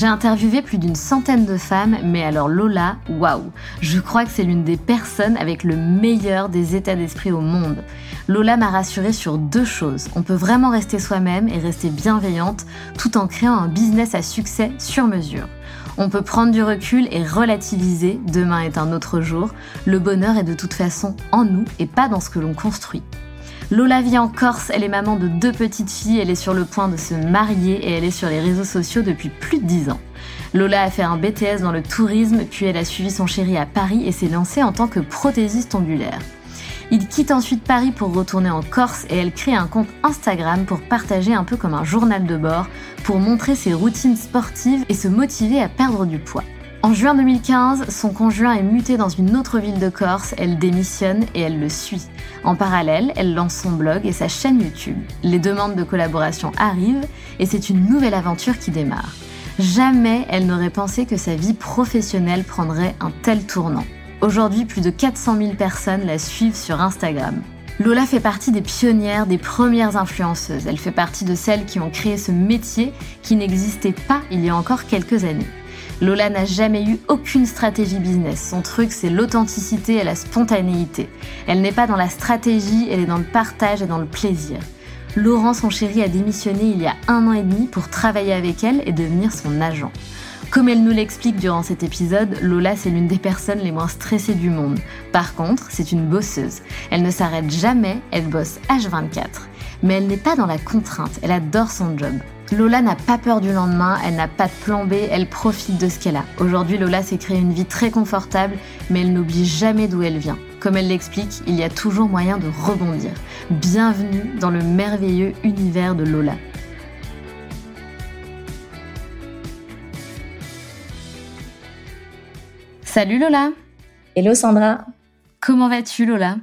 J'ai interviewé plus d'une centaine de femmes, mais alors Lola, waouh Je crois que c'est l'une des personnes avec le meilleur des états d'esprit au monde. Lola m'a rassurée sur deux choses. On peut vraiment rester soi-même et rester bienveillante tout en créant un business à succès sur mesure. On peut prendre du recul et relativiser, demain est un autre jour. Le bonheur est de toute façon en nous et pas dans ce que l'on construit. Lola vit en Corse, elle est maman de deux petites filles, elle est sur le point de se marier et elle est sur les réseaux sociaux depuis plus de dix ans. Lola a fait un BTS dans le tourisme, puis elle a suivi son chéri à Paris et s'est lancée en tant que prothésiste ongulaire. Il quitte ensuite Paris pour retourner en Corse et elle crée un compte Instagram pour partager un peu comme un journal de bord, pour montrer ses routines sportives et se motiver à perdre du poids. En juin 2015, son conjoint est muté dans une autre ville de Corse, elle démissionne et elle le suit. En parallèle, elle lance son blog et sa chaîne YouTube. Les demandes de collaboration arrivent et c'est une nouvelle aventure qui démarre. Jamais elle n'aurait pensé que sa vie professionnelle prendrait un tel tournant. Aujourd'hui, plus de 400 000 personnes la suivent sur Instagram. Lola fait partie des pionnières, des premières influenceuses. Elle fait partie de celles qui ont créé ce métier qui n'existait pas il y a encore quelques années. Lola n'a jamais eu aucune stratégie business. Son truc, c'est l'authenticité et la spontanéité. Elle n'est pas dans la stratégie, elle est dans le partage et dans le plaisir. Laurent, son chéri, a démissionné il y a un an et demi pour travailler avec elle et devenir son agent. Comme elle nous l'explique durant cet épisode, Lola, c'est l'une des personnes les moins stressées du monde. Par contre, c'est une bosseuse. Elle ne s'arrête jamais, elle bosse H24. Mais elle n'est pas dans la contrainte, elle adore son job. Lola n'a pas peur du lendemain, elle n'a pas de plan B, elle profite de ce qu'elle a. Aujourd'hui, Lola s'est créée une vie très confortable, mais elle n'oublie jamais d'où elle vient. Comme elle l'explique, il y a toujours moyen de rebondir. Bienvenue dans le merveilleux univers de Lola. Salut Lola Hello Sandra Comment vas-tu Lola?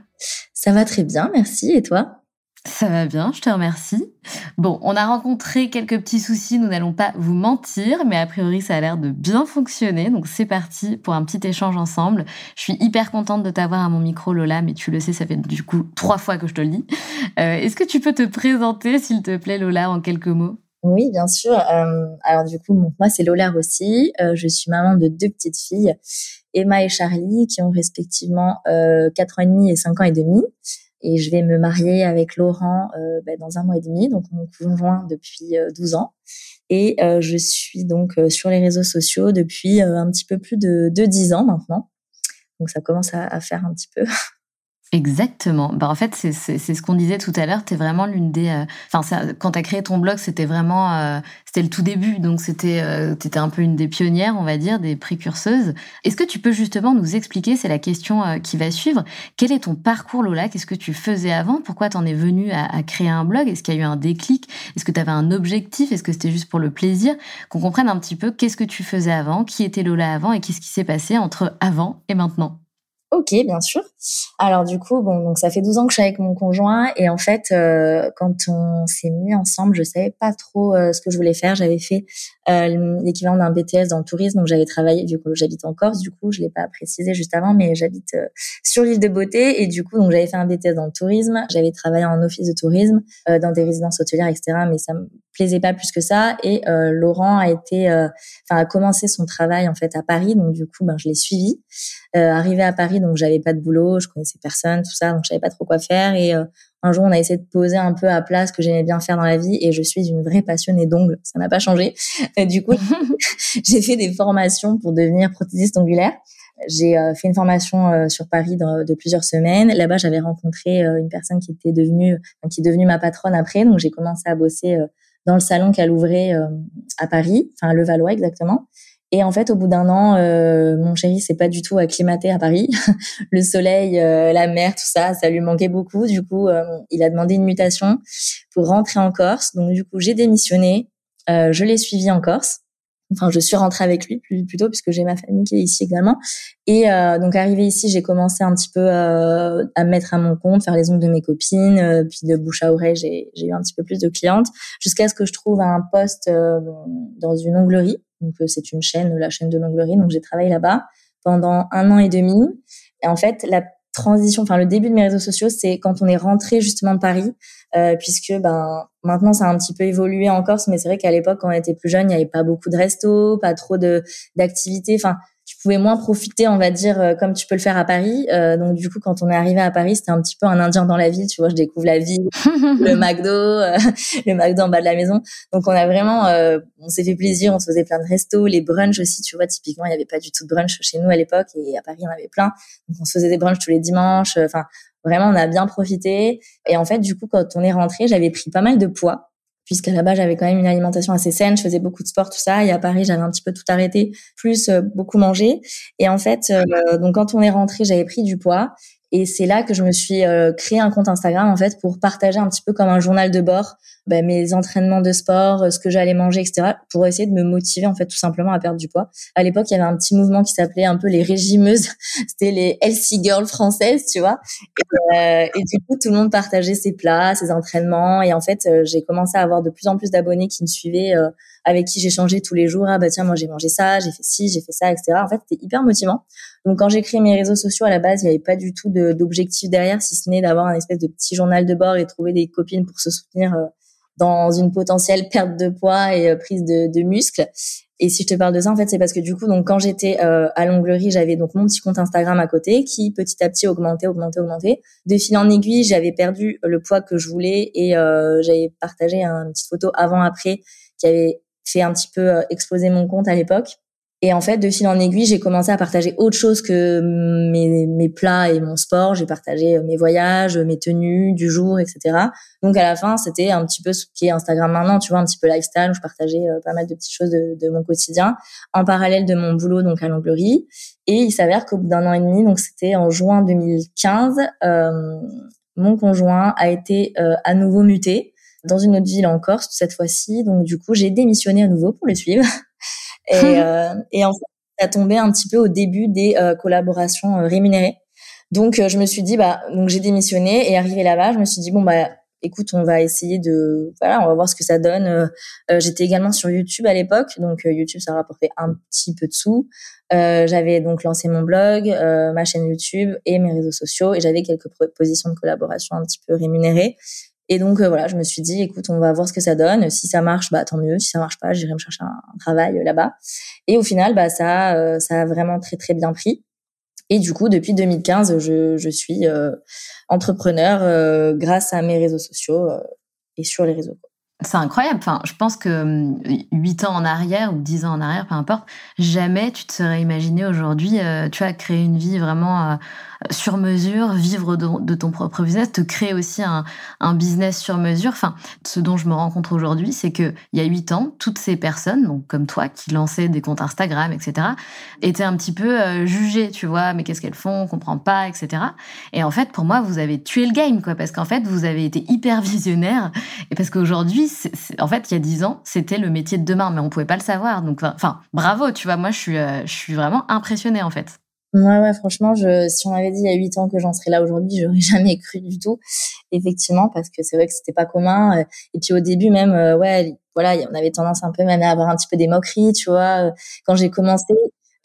Ça va très bien, merci. Et toi? Ça va bien, je te remercie. Bon, on a rencontré quelques petits soucis, nous n'allons pas vous mentir, mais a priori ça a l'air de bien fonctionner, donc c'est parti pour un petit échange ensemble. Je suis hyper contente de t'avoir à mon micro Lola, mais tu le sais, ça fait du coup trois fois que je te le dis. Euh, est-ce que tu peux te présenter, s'il te plaît Lola, en quelques mots? Oui, bien sûr. Euh, alors du coup, moi c'est Lola aussi. Euh, je suis maman de deux petites filles, Emma et Charlie, qui ont respectivement euh, 4 ans et demi et 5 ans et demi et je vais me marier avec Laurent euh, ben, dans un mois et demi, donc mon conjoint depuis 12 euh, ans. Et euh, je suis donc sur les réseaux sociaux depuis un petit peu plus de, de 10 ans maintenant. Donc ça commence à, à faire un petit peu. Exactement. Bah, en fait, c'est ce qu'on disait tout à l'heure. Tu es vraiment l'une des. Euh, enfin, quand tu as créé ton blog, c'était vraiment. Euh, c'était le tout début. Donc, c'était euh, tu étais un peu une des pionnières, on va dire, des précurseuses. Est-ce que tu peux justement nous expliquer C'est la question qui va suivre. Quel est ton parcours, Lola? Qu'est-ce que tu faisais avant? Pourquoi tu en es venue à, à, créer un blog? Est-ce qu'il y a eu un déclic? Est-ce que tu avais un objectif? Est-ce que c'était juste pour le plaisir? Qu'on comprenne un petit peu qu'est-ce que tu faisais avant, qui était Lola avant et qu'est-ce qui s'est passé entre avant et maintenant Ok, bien sûr. Alors du coup, bon, donc ça fait 12 ans que je suis avec mon conjoint et en fait, euh, quand on s'est mis ensemble, je savais pas trop euh, ce que je voulais faire. J'avais fait euh, l'équivalent d'un BTS dans le tourisme, donc j'avais travaillé. Du coup, j'habite en Corse. Du coup, je l'ai pas précisé juste avant, mais j'habite sur l'île de Beauté et du coup, donc j'avais fait un BTS dans le tourisme. J'avais travaillé en office de tourisme dans des résidences hôtelières, etc. Mais ça me plaisait pas plus que ça. Et Laurent a été, enfin, a commencé son travail en fait à Paris, donc du coup, ben je l'ai suivi. arrivé à Paris donc j'avais pas de boulot, je connaissais personne, tout ça, donc je savais pas trop quoi faire. Et euh, un jour, on a essayé de poser un peu à plat ce que j'aimais bien faire dans la vie, et je suis une vraie passionnée d'ongles, ça n'a pas changé. du coup, j'ai fait des formations pour devenir prothésiste ongulaire. J'ai euh, fait une formation euh, sur Paris de, plusieurs semaines. Là-bas, j'avais rencontré une personne qui était devenue, qui est devenue ma patronne après. Donc, j'ai commencé à bosser dans le salon qu'elle ouvrait à Paris, enfin Le Valois exactement. Et en fait, au bout d'un an, euh, mon chéri s'est pas du tout acclimaté à Paris. le soleil, euh, la mer, tout ça, ça lui manquait beaucoup. Du coup, euh, il a demandé une mutation pour rentrer en Corse. Donc, du coup, j'ai démissionné. je l'ai suivi en Corse. Enfin, je suis rentrée avec lui plutôt puisque j'ai ma famille qui est ici également. Et donc, arrivé ici, j'ai commencé un petit peu à me mettre à mon compte, faire les ongles de mes copines, puis de bouche à oreille, j'ai eu un petit peu plus de clientes, jusqu'à ce que je trouve un poste dans une onglerie donc euh, c'est une chaîne, la chaîne de l'onglerie. Donc j'ai travaillé là-bas pendant un an et demi. Et en fait, la transition, enfin le début de mes réseaux sociaux, c'est quand on est rentré justement de Paris, euh, puisque ben maintenant ça a un petit peu évolué en Corse, mais c'est vrai qu'à l'époque quand on était plus jeune, il n'y avait pas beaucoup de restos, pas trop de d'activités. Enfin, tu pouvais moins profiter, on va dire, euh, comme tu peux le faire à Paris. Euh, donc du coup, quand on est arrivé à Paris, c'était un petit peu un Indien dans la ville. Tu vois, je découvre la ville, le McDo, euh, le McDo en bas de la maison. Donc on a vraiment, on s'est fait plaisir, on se faisait plein de restos, les brunchs aussi. Tu vois, typiquement, il n'y avait pas du tout de brunch chez nous à l'époque et à Paris, il y en avait plein. Donc on se faisait des brunchs tous les dimanches. Enfin, vraiment, on a bien profité. Et en fait, du coup, quand on est rentré, j'avais pris pas mal de poids puisqu'à la base j'avais quand même une alimentation assez saine, je faisais beaucoup de sport, tout ça. Et à Paris, j'avais un petit peu tout arrêté, plus euh, beaucoup mangé. Et en fait, euh, donc quand on est rentré, j'avais pris du poids. Et c'est là que je me suis euh, créé un compte Instagram en fait pour partager un petit peu comme un journal de bord bah, mes entraînements de sport, euh, ce que j'allais manger, etc. pour essayer de me motiver en fait tout simplement à perdre du poids. À l'époque, il y avait un petit mouvement qui s'appelait un peu les régimeuses. C'était les healthy girls françaises, tu vois. Euh, et, du coup, tout le monde partageait ses plats, ses entraînements. Et en fait, j'ai commencé à avoir de plus en plus d'abonnés qui me suivaient avec qui j'échangeais tous les jours. Ah bah tiens, moi j'ai mangé ça, j'ai fait ci, j'ai fait ça, etc. En fait, c'était hyper motivant. Donc quand j'ai créé mes réseaux sociaux à la base, il n'y avait pas du tout d'objectif derrière, si ce n'est d'avoir un espèce de petit journal de bord et trouver des copines pour se soutenir euh, dans une potentielle perte de poids et euh, prise de, de muscles. Et si je te parle de ça, en fait, c'est parce que du coup, donc quand j'étais euh, à l'onglerie, j'avais donc mon petit compte Instagram à côté qui petit à petit augmentait, augmentait, augmentait. De fil en aiguille, j'avais perdu le poids que je voulais et j'avais partagé une petite photo avant-après qui avait fait un petit peu euh, exploser mon compte à l'époque. Et en fait, de fil en aiguille, j'ai commencé à partager autre chose que mes, mes plats et mon sport. J'ai partagé euh, mes voyages, mes tenues du jour, etc. Donc à la fin, c'était un petit peu ce qui est Instagram maintenant, tu vois, un petit peu lifestyle où je partageais euh, pas mal de petites choses de, de mon quotidien en parallèle de mon boulot donc à l'onglerie. Et il s'avère qu'au bout d'un an et demi, donc c'était en juin 2015, euh, mon conjoint a été à nouveau muté dans une autre ville en Corse cette fois-ci. Donc du coup, j'ai démissionné à nouveau pour le suivre. et, euh, et en fait, ça a tombé un petit peu au début des euh, collaborations euh, rémunérées. Donc je me suis dit bah donc j'ai démissionné et arrivé là-bas, je me suis dit bon bah écoute, on va essayer de voilà, on va voir ce que ça donne. J'étais également sur YouTube à l'époque, donc YouTube ça rapportait un petit peu de sous. j'avais donc lancé mon blog, ma chaîne YouTube et mes réseaux sociaux et j'avais quelques propositions de collaboration un petit peu rémunérées. Et donc euh, voilà, je me suis dit, écoute, on va voir ce que ça donne. Si ça marche, bah tant mieux. Si ça marche pas, j'irai me chercher un, travail euh, là-bas. Et au final, bah ça, euh, ça a vraiment très très bien pris. Et du coup, depuis 2015, je, je suis entrepreneur grâce à mes réseaux sociaux et sur les réseaux. C'est incroyable. Enfin, je pense que 8 ans en arrière ou 10 ans en arrière, peu importe, jamais tu te serais imaginé aujourd'hui, tu as créé une vie vraiment sur mesure, vivre de, ton propre business, te créer aussi un, business sur mesure. Enfin, ce dont je me rends compte aujourd'hui, c'est que il y a huit ans, toutes ces personnes, donc comme toi, qui lançaient des comptes Instagram, etc., étaient un petit peu euh, jugées, tu vois, mais qu'est-ce qu'elles font, on comprend pas, etc. Et en fait, pour moi, vous avez tué le game, quoi, parce qu'en fait, vous avez été hyper visionnaire, et parce qu'aujourd'hui, en fait, il y a dix ans, c'était le métier de demain, mais on pouvait pas le savoir. Donc, enfin, bravo, tu vois, moi, je suis, euh, je suis vraiment impressionnée, en fait. Ouais, ouais, franchement, si on m'avait dit il y a huit ans que j'en serais là aujourd'hui, j'aurais jamais cru du tout, effectivement, parce que c'est vrai que c'était pas commun. Et puis au début même, ouais, voilà, on avait tendance un peu même à avoir un petit peu des moqueries, tu vois. Quand j'ai commencé,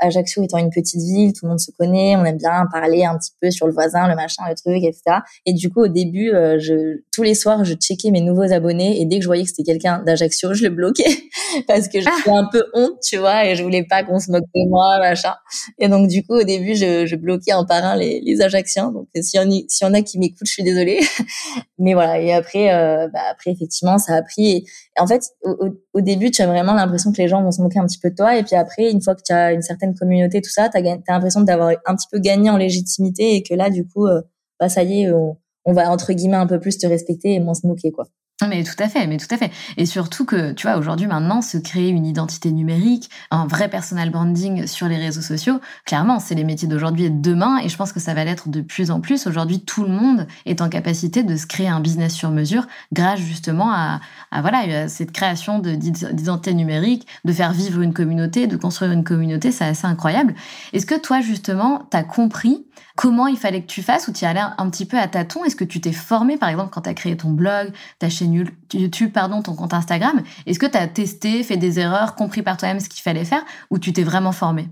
Ajaccio étant une petite ville, tout le monde se connaît, on aime bien parler un petit peu sur le voisin, le machin, le truc, etc. Et du coup, au début, euh, je, tous les soirs, je checkais mes nouveaux abonnés et dès que je voyais que c'était quelqu'un d'Ajaccio, je le bloquais parce que j'avais ah. un peu honte, tu vois, et je voulais pas qu'on se moque de moi, machin. Et donc, du coup, au début, je, je bloquais en par un les, les Ajacciens. Donc, s'il y, en a, y en a qui m'écoutent, je suis désolée. Mais voilà. Et après, euh, bah, après, effectivement, ça a pris. Et, en fait, au, au, début, tu as vraiment l'impression que les gens vont se moquer un petit peu de toi. Et puis après, une fois que tu as une certaine communauté, tout ça, tu as, l'impression d'avoir un petit peu gagné en légitimité et que là, du coup, euh, bah, ça y est, on, on, va entre guillemets un peu plus te respecter et moins se moquer, quoi. Mais tout à fait, mais tout à fait. Et surtout que, tu vois, aujourd'hui, maintenant, se créer une identité numérique, un vrai personal branding sur les réseaux sociaux, clairement, c'est les métiers d'aujourd'hui et de demain, et je pense que ça va l'être de plus en plus. Aujourd'hui, tout le monde est en capacité de se créer un business sur mesure grâce justement à, à voilà, cette création d'identité numérique, de faire vivre une communauté, de construire une communauté, c'est assez incroyable. Est-ce que toi, justement, t'as compris comment il fallait que tu fasses ou tu y allais un petit peu à tâtons? Est-ce que tu t'es formé, par exemple, quand tu as créé ton blog, ta chaîne YouTube, pardon, ton compte Instagram? Est-ce que tu as testé, fait des erreurs, compris par toi-même ce qu'il fallait faire ou tu t'es vraiment formé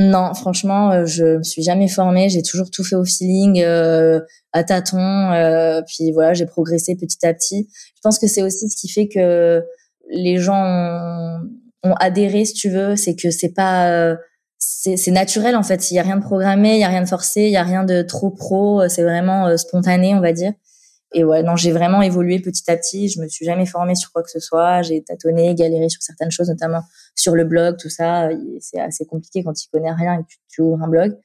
non, franchement, euh, je me suis jamais formée. J'ai toujours tout fait au feeling, euh, à tâtons. Euh, puis voilà, j'ai progressé petit à petit. Je pense que c'est aussi ce qui fait que les gens ont, adhéré, si tu veux. C'est que c'est pas c'est naturel en fait. Il y a rien de programmé, il y a rien de forcé, il y a rien de trop pro. C'est vraiment euh, spontané, on va dire. Et ouais, non, j'ai vraiment évolué petit à petit. Je me suis jamais formée sur quoi que ce soit. J'ai tâtonné, galéré sur certaines choses, notamment sur le blog, tout ça. C'est assez compliqué quand tu connais rien et que tu, ouvres un blog.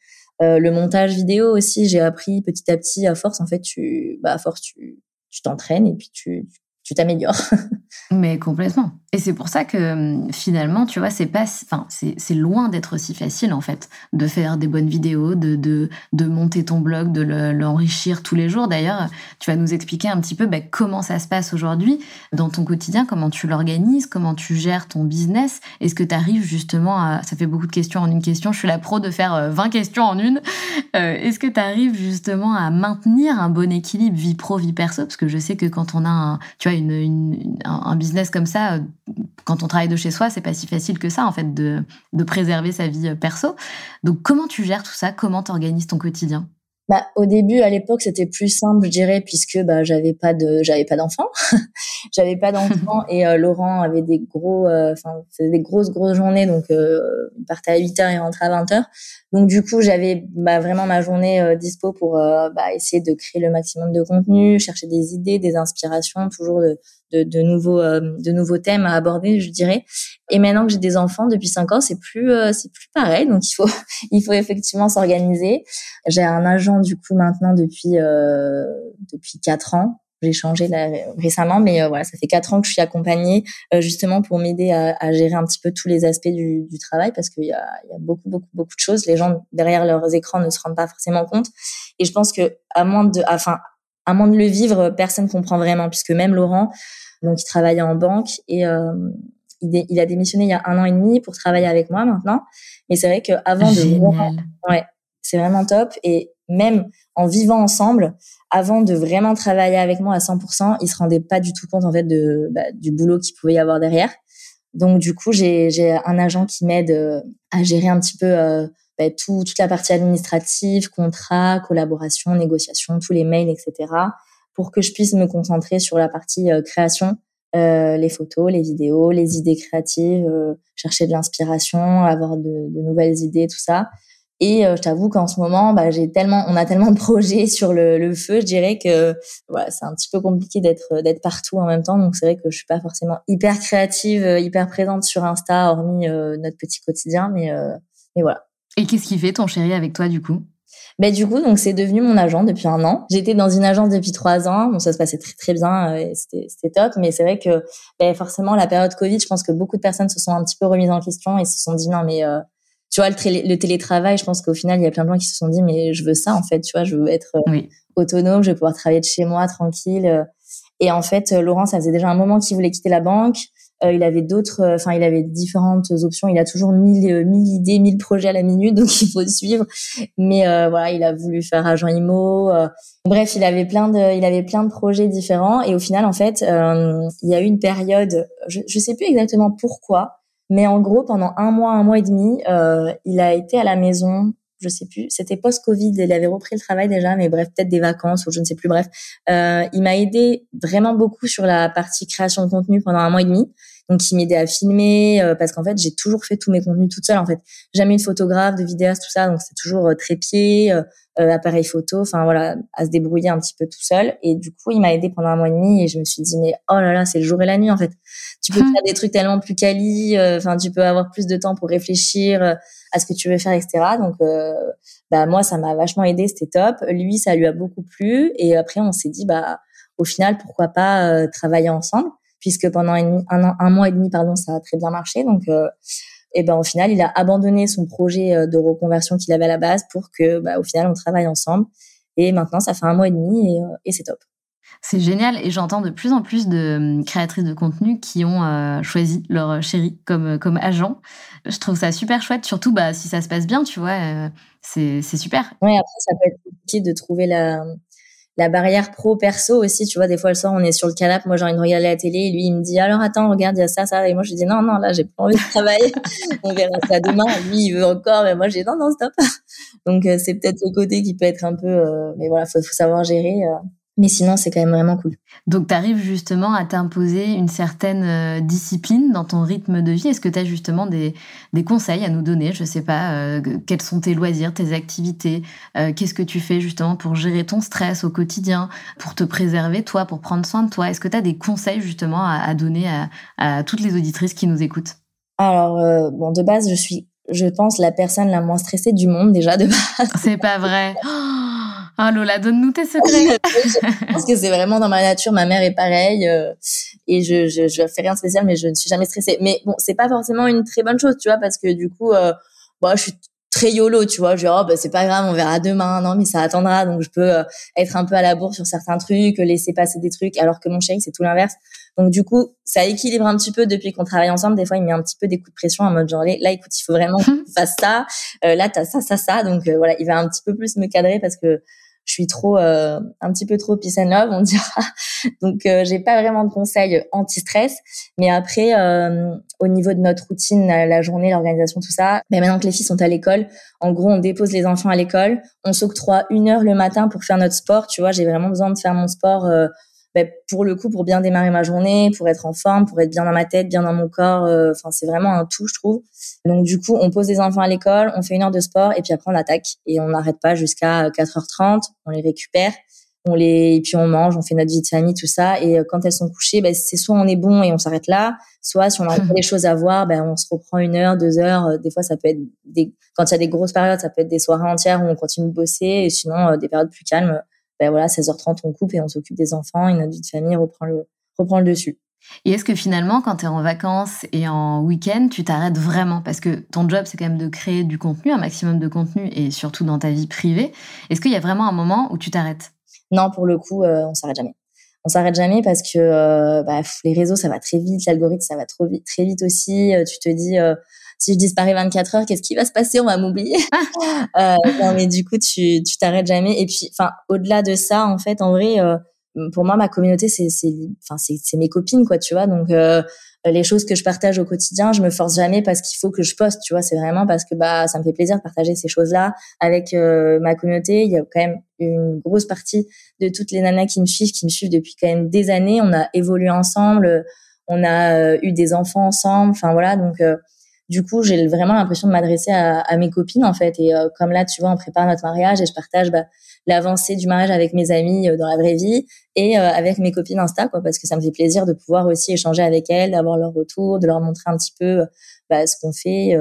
Euh, le montage vidéo aussi, j'ai appris petit à petit. À force, en fait, tu, bah, à force, tu, tu t'entraînes et puis tu, tu t'améliores. Mais complètement. Et c'est pour ça que hum, finalement, tu vois, c'est pas, enfin, c'est loin d'être si facile en fait de faire des bonnes vidéos, de de, de monter ton blog, de l'enrichir tous les jours. D'ailleurs, tu vas nous expliquer un petit peu bah, comment ça se passe aujourd'hui dans ton quotidien, comment tu l'organises, comment tu gères ton business. Est-ce que tu arrives justement à, ça fait beaucoup de questions en une question. Je suis la pro de faire 20 euh, questions en une. Euh, est-ce que tu arrives justement à maintenir un bon équilibre vie pro vie perso? Parce que je sais que quand on a, un, tu vois, un business comme ça, euh, quand on travaille de chez soi, c'est pas si facile que ça, en fait, de, de préserver sa vie euh, perso. Donc, comment tu gères tout ça? Comment tu organises ton quotidien? Bah, au début, à l'époque, c'était plus simple, je dirais, puisque bah, j'avais pas de, j'avais pas d'enfants, j'avais pas d'enfants et euh, Laurent avait des gros, enfin, des grosses grosses journées, donc il partait à 8 heures et rentrait à 20 heures. Donc du coup, j'avais bah, vraiment ma journée dispo pour bah, essayer de créer le maximum de contenu, chercher des idées, des inspirations, toujours de, de, de nouveaux euh, de nouveaux thèmes à aborder, je dirais. Et maintenant que j'ai des enfants depuis cinq ans, c'est plus euh, c'est plus pareil. Donc il faut il faut effectivement s'organiser. J'ai un agent du coup maintenant depuis euh, depuis quatre ans. J'ai changé récemment, mais voilà, ça fait quatre ans que je suis accompagnée justement pour m'aider à, à, gérer un petit peu tous les aspects du, du travail parce qu'il y a, y a beaucoup beaucoup beaucoup de choses. Les gens derrière leurs écrans ne se rendent pas forcément compte. Et je pense que à moins de, enfin à moins de le vivre, personne comprend vraiment, puisque même Laurent, donc il travaillait en banque et euh, il, a démissionné il y a un an et demi pour travailler avec moi maintenant. Mais c'est vrai qu'avant de ouais, c'est vraiment top. Et même en vivant ensemble, avant de vraiment travailler avec moi à 100%, il se rendait pas du tout compte en fait de bah, du boulot qu'il pouvait y avoir derrière. Donc du coup, j'ai un agent qui m'aide euh, à gérer un petit peu euh, bah, tout, toute la partie administrative, contrat, collaboration, négociation, tous les mails, etc., pour que je puisse me concentrer sur la partie euh, création, euh, les photos, les vidéos, les idées créatives, euh, chercher de l'inspiration, avoir de, de, nouvelles idées, tout ça. Et je t'avoue qu'en ce moment, bah, j'ai tellement, on a tellement de projets sur le, le feu, je dirais que voilà, c'est un petit peu compliqué d'être d'être partout en même temps. Donc c'est vrai que je suis pas forcément hyper créative, hyper présente sur Insta, hormis notre petit quotidien, mais mais voilà. Et qu'est-ce qui fait ton chéri avec toi du coup? Ben du coup, donc c'est devenu mon agent depuis un an. J'étais dans une agence depuis trois ans. Bon, ça se passait très très bien, euh, c'était top. Mais c'est vrai que ben, forcément la période Covid, je pense que beaucoup de personnes se sont un petit peu remises en question et se sont dit non mais euh, tu vois le, le, télétravail, je pense qu'au final il y a plein de gens qui se sont dit mais je veux ça en fait, tu vois, je veux être euh, autonome, je veux pouvoir travailler de chez moi tranquille. Et en fait, Laurent, ça faisait déjà un moment qu'il voulait quitter la banque. Euh, il avait d'autres, euh, enfin, il avait différentes options. Il a toujours mille, euh, mille idées, mille projets à la minute, donc il faut suivre. Mais voilà, il a voulu faire agent IMO. bref, il avait plein de, il avait plein de projets différents. Et au final, en fait, il y a eu une période, je, je sais plus exactement pourquoi, mais en gros, pendant un mois, un mois et demi, il a été à la maison je sais plus, c'était post-Covid, il avait repris le travail déjà, mais bref, peut-être des vacances ou je ne sais plus, bref. Euh, il m'a aidé vraiment beaucoup sur la partie création de contenu pendant un mois et demi. Donc, il m'aidait à filmer euh, parce qu'en fait, j'ai toujours fait tous mes contenus toute seule. En fait, jamais une photographe, de vidéaste, tout ça. Donc, c'est toujours euh, trépied, euh, euh, appareil photo. Enfin voilà, à se débrouiller un petit peu tout seul. Et du coup, il m'a aidé pendant un mois et demi et je me suis dit mais oh là là, c'est le jour et la nuit en fait. Tu peux faire des trucs tellement plus quali. Enfin, tu peux avoir plus de temps pour réfléchir à ce que tu veux faire, etc. Donc, euh, bah moi, ça m'a vachement aidé, c'était top. Lui, ça lui a beaucoup plu. Et après, on s'est dit, bah, au final, pourquoi pas euh, travailler ensemble, puisque pendant un, un, mois et demi, pardon, ça a très bien marché. Donc, euh, et ben au final, il a abandonné son projet de reconversion qu'il avait à la base pour que, bah, au final, on travaille ensemble. Et maintenant, ça fait un mois et demi et, et c'est top. C'est génial et j'entends de plus en plus de hum, créatrices de contenu qui ont euh, choisi leur chéri comme, euh, comme agent. Je trouve ça super chouette, surtout bah, si ça se passe bien, tu vois, euh, c'est super. Oui, après, ça peut être compliqué de trouver la, la barrière pro-perso aussi. Tu vois, des fois, le soir, on est sur le canapé, moi j'ai envie de regarder la télé et lui, il me dit alors attends, regarde, il y a ça, ça. Et moi, je dis non, non, là, j'ai pas envie de travailler. on verra ça demain. Lui, il veut encore, mais moi, j'ai non, non, stop. Donc, c'est peut-être le côté qui peut être un peu. mais voilà, faut, faut savoir gérer. Mais sinon, c'est quand même vraiment cool. Donc, tu arrives justement à t'imposer une certaine euh, discipline dans ton rythme de vie. Est-ce que tu as justement des, des, conseils à nous donner? Je sais pas, euh, quels sont tes loisirs, tes activités euh, Qu'est-ce que tu fais justement pour gérer ton stress au quotidien, pour te préserver, toi, pour prendre soin de toi? Est-ce que tu as des conseils justement à, à donner à, à, toutes les auditrices qui nous écoutent? Alors, bon, de base, je suis, je pense, la personne la moins stressée du monde déjà de base. C'est pas vrai Oh Lola, donne-nous tes secrets. je pense que c'est vraiment dans ma nature. Ma mère est pareille euh, et je, je, je fais rien de spécial, mais je ne suis jamais stressée. Mais bon, c'est pas forcément une très bonne chose, tu vois, parce que du coup, euh, bah, je suis très yolo, tu vois. Je dis, oh, bah, c'est pas grave, on verra demain. Non, mais ça attendra. Donc, je peux euh, être un peu à la bourre sur certains trucs, laisser passer des trucs, alors que mon chéri, c'est tout l'inverse. Donc, du coup, ça équilibre un petit peu depuis qu'on travaille ensemble. Des fois, il met un petit peu des coups de pression en mode genre, là, écoute, il faut vraiment que tu fasses ça. Euh, là, t'as ça, ça, ça. Donc, voilà, il va un petit peu plus me cadrer parce que je suis trop euh, un petit peu trop peace on dira. Donc euh, j'ai pas vraiment de conseils anti-stress. Mais après euh, au niveau de notre routine la, journée l'organisation tout ça ben maintenant que les filles sont à l'école en gros on dépose les enfants à l'école. On s'octroie une heure le matin pour faire notre sport. Tu vois j'ai vraiment besoin de faire mon sport ben, pour le coup, pour bien démarrer ma journée, pour être en forme, pour être bien dans ma tête, bien dans mon corps. Euh, enfin, c'est vraiment un tout, je trouve. Donc, du coup, on pose les enfants à l'école, on fait une heure de sport et puis après, on attaque et on n'arrête pas jusqu'à 4h30. On les récupère, on les, et puis on mange, on fait notre vie de famille, tout ça. Et euh, quand elles sont couchées, ben, c'est soit on est bon et on s'arrête là, soit si on a encore des choses à voir, ben, on se reprend une heure, deux heures. Euh, des fois, ça peut être des, quand il y a des grosses périodes, ça peut être des soirées entières où on continue de bosser et sinon, des périodes plus calmes ben voilà, 16h30, on coupe et on s'occupe des enfants et notre vie de famille reprend le, reprend le dessus. Et est-ce que finalement, quand tu es en vacances et en week-end, tu t'arrêtes vraiment? Parce que ton job, c'est quand même de créer du contenu, un maximum de contenu, et surtout dans ta vie privée. Est-ce qu'il y a vraiment un moment où tu t'arrêtes? Non, pour le coup, euh, on s'arrête jamais. On s'arrête jamais parce que euh, bah, les réseaux, ça va très vite, l'algorithme, ça va trop vite, très vite aussi. Euh, tu te dis, si je disparais 24 heures, qu'est-ce qui va se passer? On va m'oublier. euh, non, mais du coup, tu tu t'arrêtes jamais. Et puis, enfin, au-delà de ça, en fait, en vrai, euh, pour moi, ma communauté, c'est c'est enfin c'est mes copines, quoi, tu vois. Donc euh, les choses que je partage au quotidien, je me force jamais parce qu'il faut que je poste, tu vois. C'est vraiment parce que bah ça me fait plaisir de partager ces choses-là avec euh, ma communauté. Il y a quand même une grosse partie de toutes les nanas qui me suivent, qui me suivent depuis quand même des années. On a évolué ensemble, on a eu des enfants ensemble. Enfin voilà, donc du coup, j'ai vraiment l'impression de m'adresser à, mes copines en fait. Et euh, comme là, tu vois, on prépare notre mariage et je partage bah, l'avancée du mariage avec mes amis euh, dans la vraie vie et euh, avec mes copines Insta, quoi, parce que ça me fait plaisir de pouvoir aussi échanger avec elles, d'avoir leur retour, de leur montrer un petit peu bah, ce qu'on fait.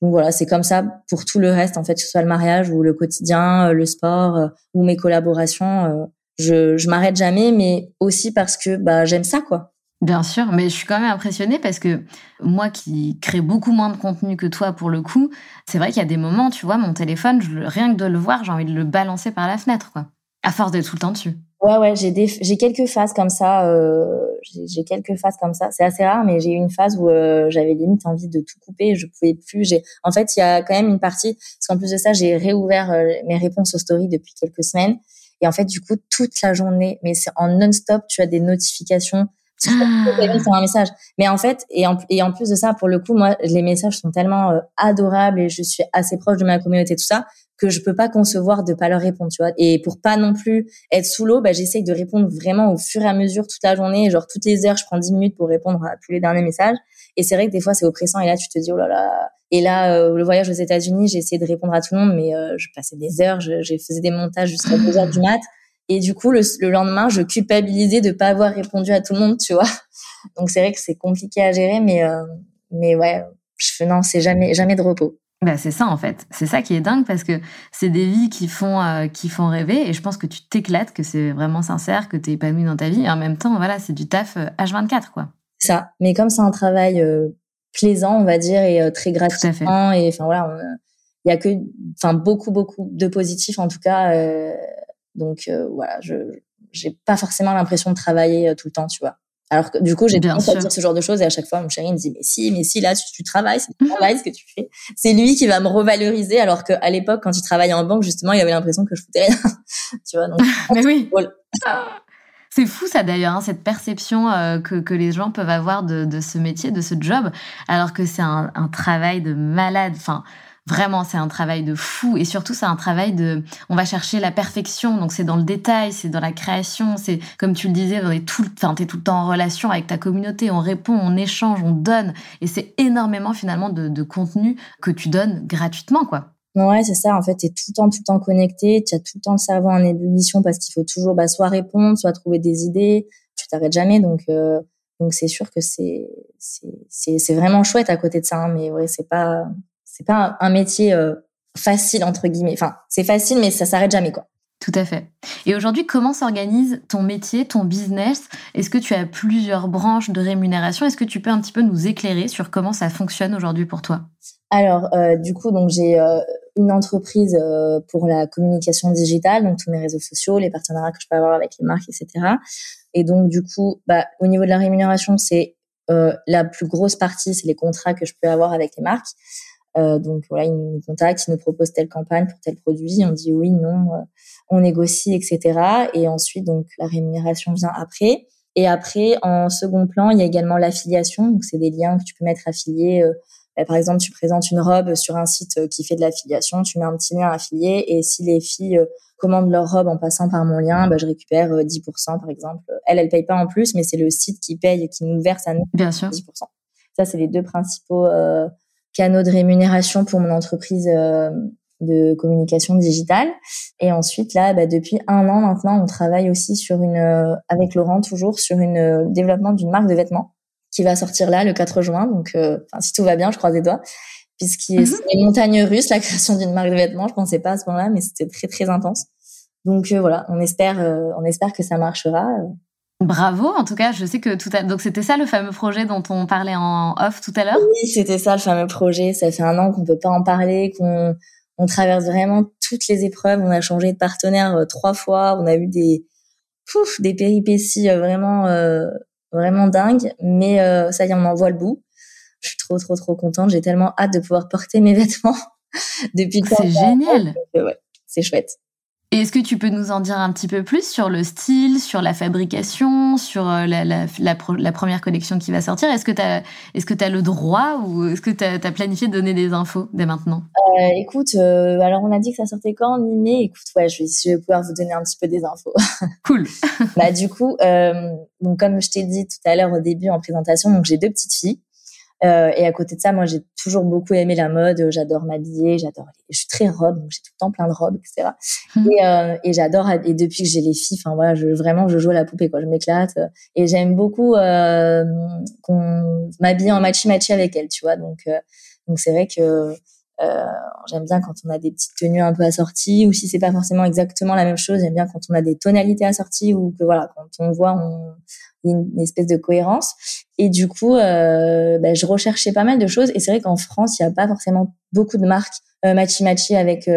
donc voilà, c'est comme ça pour tout le reste en fait, que ce soit le mariage ou le quotidien, le sport ou mes collaborations. je je m'arrête jamais, mais aussi parce que bah j'aime ça quoi. Bien sûr, mais je suis quand même impressionnée parce que moi qui crée beaucoup moins de contenu que toi pour le coup, c'est vrai qu'il y a des moments, tu vois, mon téléphone, rien que de le voir, j'ai envie de le balancer par la fenêtre, quoi. À force d'être tout le temps dessus. Ouais, ouais, j'ai j'ai quelques phases comme ça. Euh, j'ai quelques phases comme ça. C'est assez rare, mais j'ai eu une phase où euh, j'avais limite envie de tout couper. Je pouvais plus. J'ai, en fait, il y a quand même une partie. Parce qu'en plus de ça, j'ai réouvert euh, mes réponses aux stories depuis quelques semaines. Et en fait, du coup, toute la journée, mais c'est en non-stop, tu as des notifications. Ah. un message. Mais en fait, et en, et en plus de ça, pour le coup, moi, les messages sont tellement euh, adorables et je suis assez proche de ma communauté, tout ça, que je peux pas concevoir de pas leur répondre, tu vois. Et pour pas non plus être sous l'eau, bah, j'essaye de répondre vraiment au fur et à mesure toute la journée. Genre, toutes les heures, je prends 10 minutes pour répondre à tous les derniers messages. Et c'est vrai que des fois, c'est oppressant. Et là, tu te dis, oh là là. Et là, euh, le voyage aux États-Unis, j'ai essayé de répondre à tout le monde, mais euh, je passais des heures, je, je faisais des montages jusqu'à 2 heures du mat. Et du coup, le, le, lendemain, je culpabilisais de pas avoir répondu à tout le monde, tu vois. Donc c'est vrai que c'est compliqué à gérer, mais euh, mais ouais, je non, c'est jamais jamais de repos. Bah c'est ça en fait, c'est ça qui est dingue parce que c'est des vies qui font euh, qui font rêver et je pense que tu t'éclates, que c'est vraiment sincère, que t'es épanoui dans ta vie et en même temps voilà c'est du taf H24 euh, quoi. Ça, mais comme c'est un travail plaisant on va dire et très gratifiant et enfin voilà, il y a que enfin beaucoup beaucoup de positifs en tout cas donc voilà je j'ai pas forcément l'impression de travailler tout le temps tu vois. Alors que du coup, j'ai bien à dire ce genre de choses et à chaque fois, mon chéri me dit mais si, mais si là tu, travailles, c'est tu travailles ce que tu fais. C'est lui qui va me revaloriser alors qu'à l'époque, quand il travaillait en banque, justement, il avait l'impression que je foutais rien. tu vois. Donc, mais oui. C'est fou ça d'ailleurs, hein, cette perception euh, que, que, les gens peuvent avoir de, de, ce métier, de ce job, alors que c'est un, un, travail de malade. Enfin, Vraiment, c'est un travail de fou et surtout c'est un travail de, on va chercher la perfection. Donc c'est dans le détail, c'est dans la création, c'est comme tu le disais, est tout, enfin t'es tout le temps en relation avec ta communauté, on répond, on échange, on donne et c'est énormément finalement de, contenu que tu donnes gratuitement quoi. Ouais, c'est ça. En fait, tu es tout le temps, tout le temps connecté. Tu as tout le temps le cerveau en ébullition parce qu'il faut toujours bah, soit répondre, soit trouver des idées. Tu t'arrêtes jamais. Donc, euh, donc c'est sûr que c'est c'est vraiment chouette à côté de ça. Hein, mais ouais, c'est pas c'est pas un, métier euh, facile entre guillemets. Enfin, c'est facile, mais ça s'arrête jamais quoi. Tout à fait. Et aujourd'hui, comment s'organise ton métier, ton business? Est-ce que tu as plusieurs branches de rémunération? Est-ce que tu peux un petit peu nous éclairer sur comment ça fonctionne aujourd'hui pour toi? Alors, euh, du coup, donc j'ai euh, une entreprise pour la communication digitale, donc tous mes réseaux sociaux, les partenariats que je peux avoir avec les marques, etc. Et donc, du coup, bah, au niveau de la rémunération, c'est la plus grosse partie, c'est les contrats que je peux avoir avec les marques. Euh, donc voilà, ils nous contactent, ils nous proposent telle campagne pour tel produit, on dit oui, non, euh, on négocie, etc. Et ensuite, donc la rémunération vient après. Et après, en second plan, il y a également l'affiliation. Donc c'est des liens que tu peux mettre affiliés. Euh, bah, par exemple, tu présentes une robe sur un site qui fait de l'affiliation, tu mets un petit lien affilié, et si les filles commandent leur robe en passant par mon lien, bah, je récupère 10% par exemple. Elle, elle paye pas en plus, mais c'est le site qui paye, qui nous verse à nous Bien sûr. 10%. Ça, c'est les deux principaux euh, canaux de rémunération pour mon entreprise euh, de communication digitale. Et ensuite, là, bah, depuis un an maintenant, on travaille aussi sur une, euh, avec Laurent toujours, sur une euh, développement d'une marque de vêtements qui va sortir là le 4 juin. Donc, si tout va bien, je croise les doigts. Puisqu'il mm -hmm. une montagne russe, la création d'une marque de vêtements. Je pensais pas à ce moment-là, mais c'était très, très intense. Donc, voilà, on espère, on espère que ça marchera. Bravo, en tout cas, je sais que tout à... donc c'était ça le fameux projet dont on parlait en off tout à l'heure? Oui, c'était ça le fameux projet. Ça fait un an qu'on peut pas en parler, qu'on on traverse vraiment toutes les épreuves. On a changé de partenaire euh, trois fois. On a eu des pouf, des péripéties euh, vraiment euh, vraiment dingues. Mais ça y est, on en voit le bout. Je suis trop trop trop contente. J'ai tellement hâte de pouvoir porter mes vêtements depuis. C'est génial. ouais, c'est chouette. Et est-ce que tu peux nous en dire un petit peu plus sur le style, sur la fabrication, sur euh, la, la, la, la première collection qui va sortir? Est-ce que tu as, que as le droit ou est-ce que tu as, planifié de donner des infos dès maintenant? Euh, Écoute, euh, alors on a dit que ça sortait quand en mai? Écoute, ouais, je vais, je vais pouvoir vous donner un petit peu des infos. Cool. bah du coup, euh, donc comme je t'ai dit tout à l'heure au début en présentation, donc j'ai deux petites filles. Euh, et à côté de ça, moi, j'ai toujours beaucoup aimé la mode. J'adore m'habiller, j'adore. Je suis très robe, donc j'ai tout le temps plein de robes, etc. Mmh. Et, euh, et j'adore. Et depuis que j'ai les filles, enfin voilà, je, vraiment, je joue à la poupée, quoi. Je m'éclate. Et j'aime beaucoup euh, qu'on m'habille en matchy matchy avec elles, tu vois. Donc, euh, donc c'est vrai que euh, j'aime bien quand on a des petites tenues un peu assorties, ou si c'est pas forcément exactement la même chose, j'aime bien quand on a des tonalités assorties, ou que voilà, quand on voit, on, une espèce de cohérence. Et du coup, euh, bah, je recherchais pas mal de choses. Et c'est vrai qu'en France, il n'y a pas forcément beaucoup de marques machi machi avec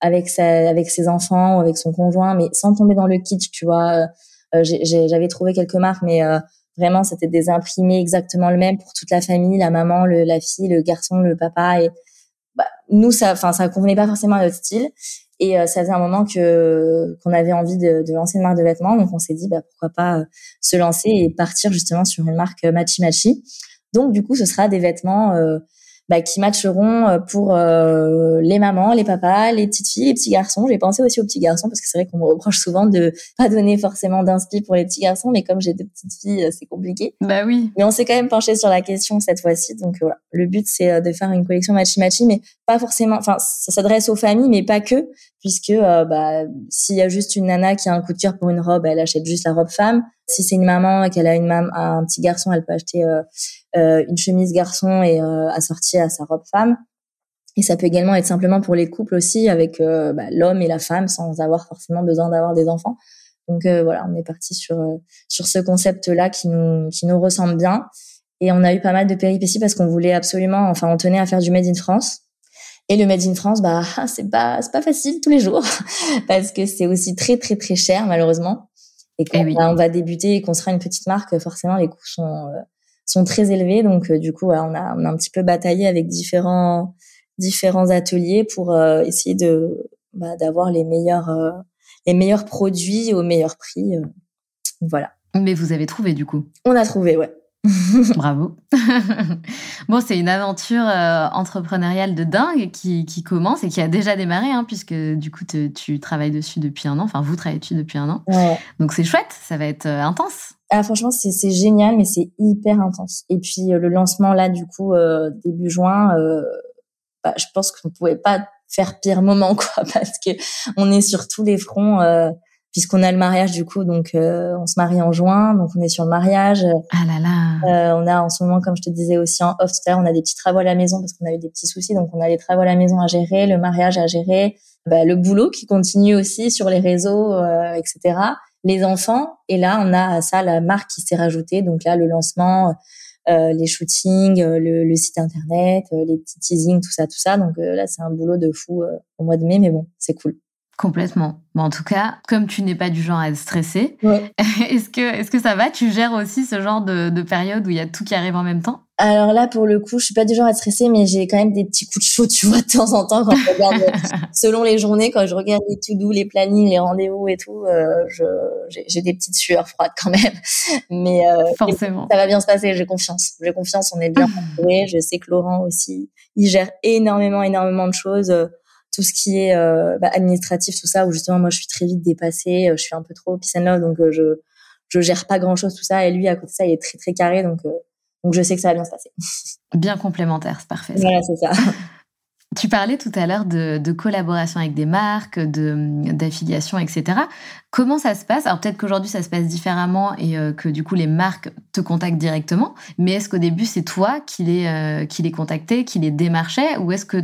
avec sa avec ses enfants ou avec son conjoint, mais sans tomber dans le kitsch, tu vois. J'avais trouvé quelques marques, mais vraiment c'était des imprimés exactement le même pour toute la famille, la maman, le, la fille, le garçon, le papa et nous ça enfin ça convenait pas forcément à notre style et euh, ça faisait un moment que qu'on avait envie de, de, lancer une marque de vêtements, donc on s'est dit bah, pourquoi pas euh, se lancer et partir justement sur une marque euh, Machi Machi. Donc du coup, ce sera des vêtements bah, qui matcheront euh, pour euh, les mamans, les papas, les petites filles, les petits garçons. J'ai pensé aussi aux petits garçons parce que c'est vrai qu'on me reproche souvent de pas donner forcément d'inspi pour les petits garçons, mais comme j'ai deux petites filles, euh, c'est compliqué. Bah oui. Mais on s'est quand même penché sur la question cette fois-ci. Donc voilà, le but c'est de faire une collection matchy matchy, mais pas forcément. Enfin, ça s'adresse aux familles, mais pas que, puisque bah s'il y a juste une nana qui a un coup de cœur pour une robe, elle achète juste la robe femme. Si c'est une maman et qu'elle a une un petit garçon, elle peut acheter euh, une chemise garçon et euh, assortie à sa robe femme. Et ça peut également être simplement pour les couples aussi, avec euh, bah, l'homme et la femme, sans avoir forcément besoin d'avoir des enfants. Donc voilà, on est parti sur sur ce concept-là qui nous qui nous ressemble bien. Et on a eu pas mal de péripéties parce qu'on voulait absolument, enfin, on tenait à faire du made in France. Et le made in France, bah, c'est pas c'est pas facile tous les jours parce que c'est aussi très très très cher malheureusement. Et quand eh on va débuter et qu'on sera une petite marque, forcément les coûts sont sont très élevés. Donc, euh, du coup, on, a, on a un petit peu bataillé avec différents, différents ateliers pour euh, essayer de bah, d'avoir les meilleurs, euh, les meilleurs produits au meilleur prix. voilà. Mais vous avez trouvé, du coup? On a trouvé, ouais. Bravo. bon, c'est une aventure entrepreneuriale de dingue qui, qui, commence et qui a déjà démarré, hein, puisque du coup, tu travailles dessus depuis un an. Enfin, vous travaillez dessus depuis un an. Donc, c'est chouette, ça va être intense. Ah, franchement, c'est, génial, mais c'est hyper intense. Et puis, euh, le lancement, là, du coup, euh, début juin, euh, bah, je pense qu'on pouvait pas faire pire moment, quoi, parce que on est sur tous les fronts, puisqu'on a le mariage, du coup, donc on se marie en juin, donc on est sur le mariage. Ah là là. on a en ce moment, comme je te disais aussi en off tout à l'heure, on a des petits travaux à la maison parce qu'on a eu des petits soucis, donc on a les travaux à la maison à gérer, le mariage à gérer, bah, le boulot qui continue aussi sur les réseaux, etc les enfants. Et là, on a ça la marque qui s'est rajoutée. Donc là, le lancement, euh, les shootings, euh, le, site internet, euh, les petits teasings, tout ça, tout ça. Donc là, c'est un boulot de fou au mois de mai, mais bon, c'est cool. Complètement. Bon, en tout cas, comme tu n'es pas du genre à être stressé, est-ce que, est-ce que ça va? Tu gères aussi ce genre de, de, période où il y a tout qui arrive en même temps? Alors là, pour le coup, je suis pas du genre à être stressé, mais j'ai quand même des petits coups de chaud, tu vois, de temps en temps quand je regarde, selon les journées, quand je regarde les to-do, les plannings, les rendez-vous et tout, euh, j'ai des petites sueurs froides quand même. Mais euh, forcément, ça va bien se passer. J'ai confiance. J'ai confiance. On est bien entouré. je sais que Laurent aussi, il gère énormément, énormément de choses tout ce qui est euh, bah, administratif, tout ça, où justement moi je suis très vite dépassée, euh, je suis un peu trop peace and love, donc euh, je je gère pas grand chose tout ça, et lui à côté de ça il est très très carré, donc donc je sais que ça va bien se passer. Bien complémentaire, c'est parfait. Voilà, c'est ça. Tu parlais tout à l'heure de, collaboration avec des marques, d'affiliation, etc. Comment ça se passe? Alors peut-être qu'aujourd'hui ça se passe différemment et euh, que du coup les marques te contactent directement. Mais est-ce qu'au début c'est toi qui les, euh, qui les contactais, qui les démarchais? Ou est-ce que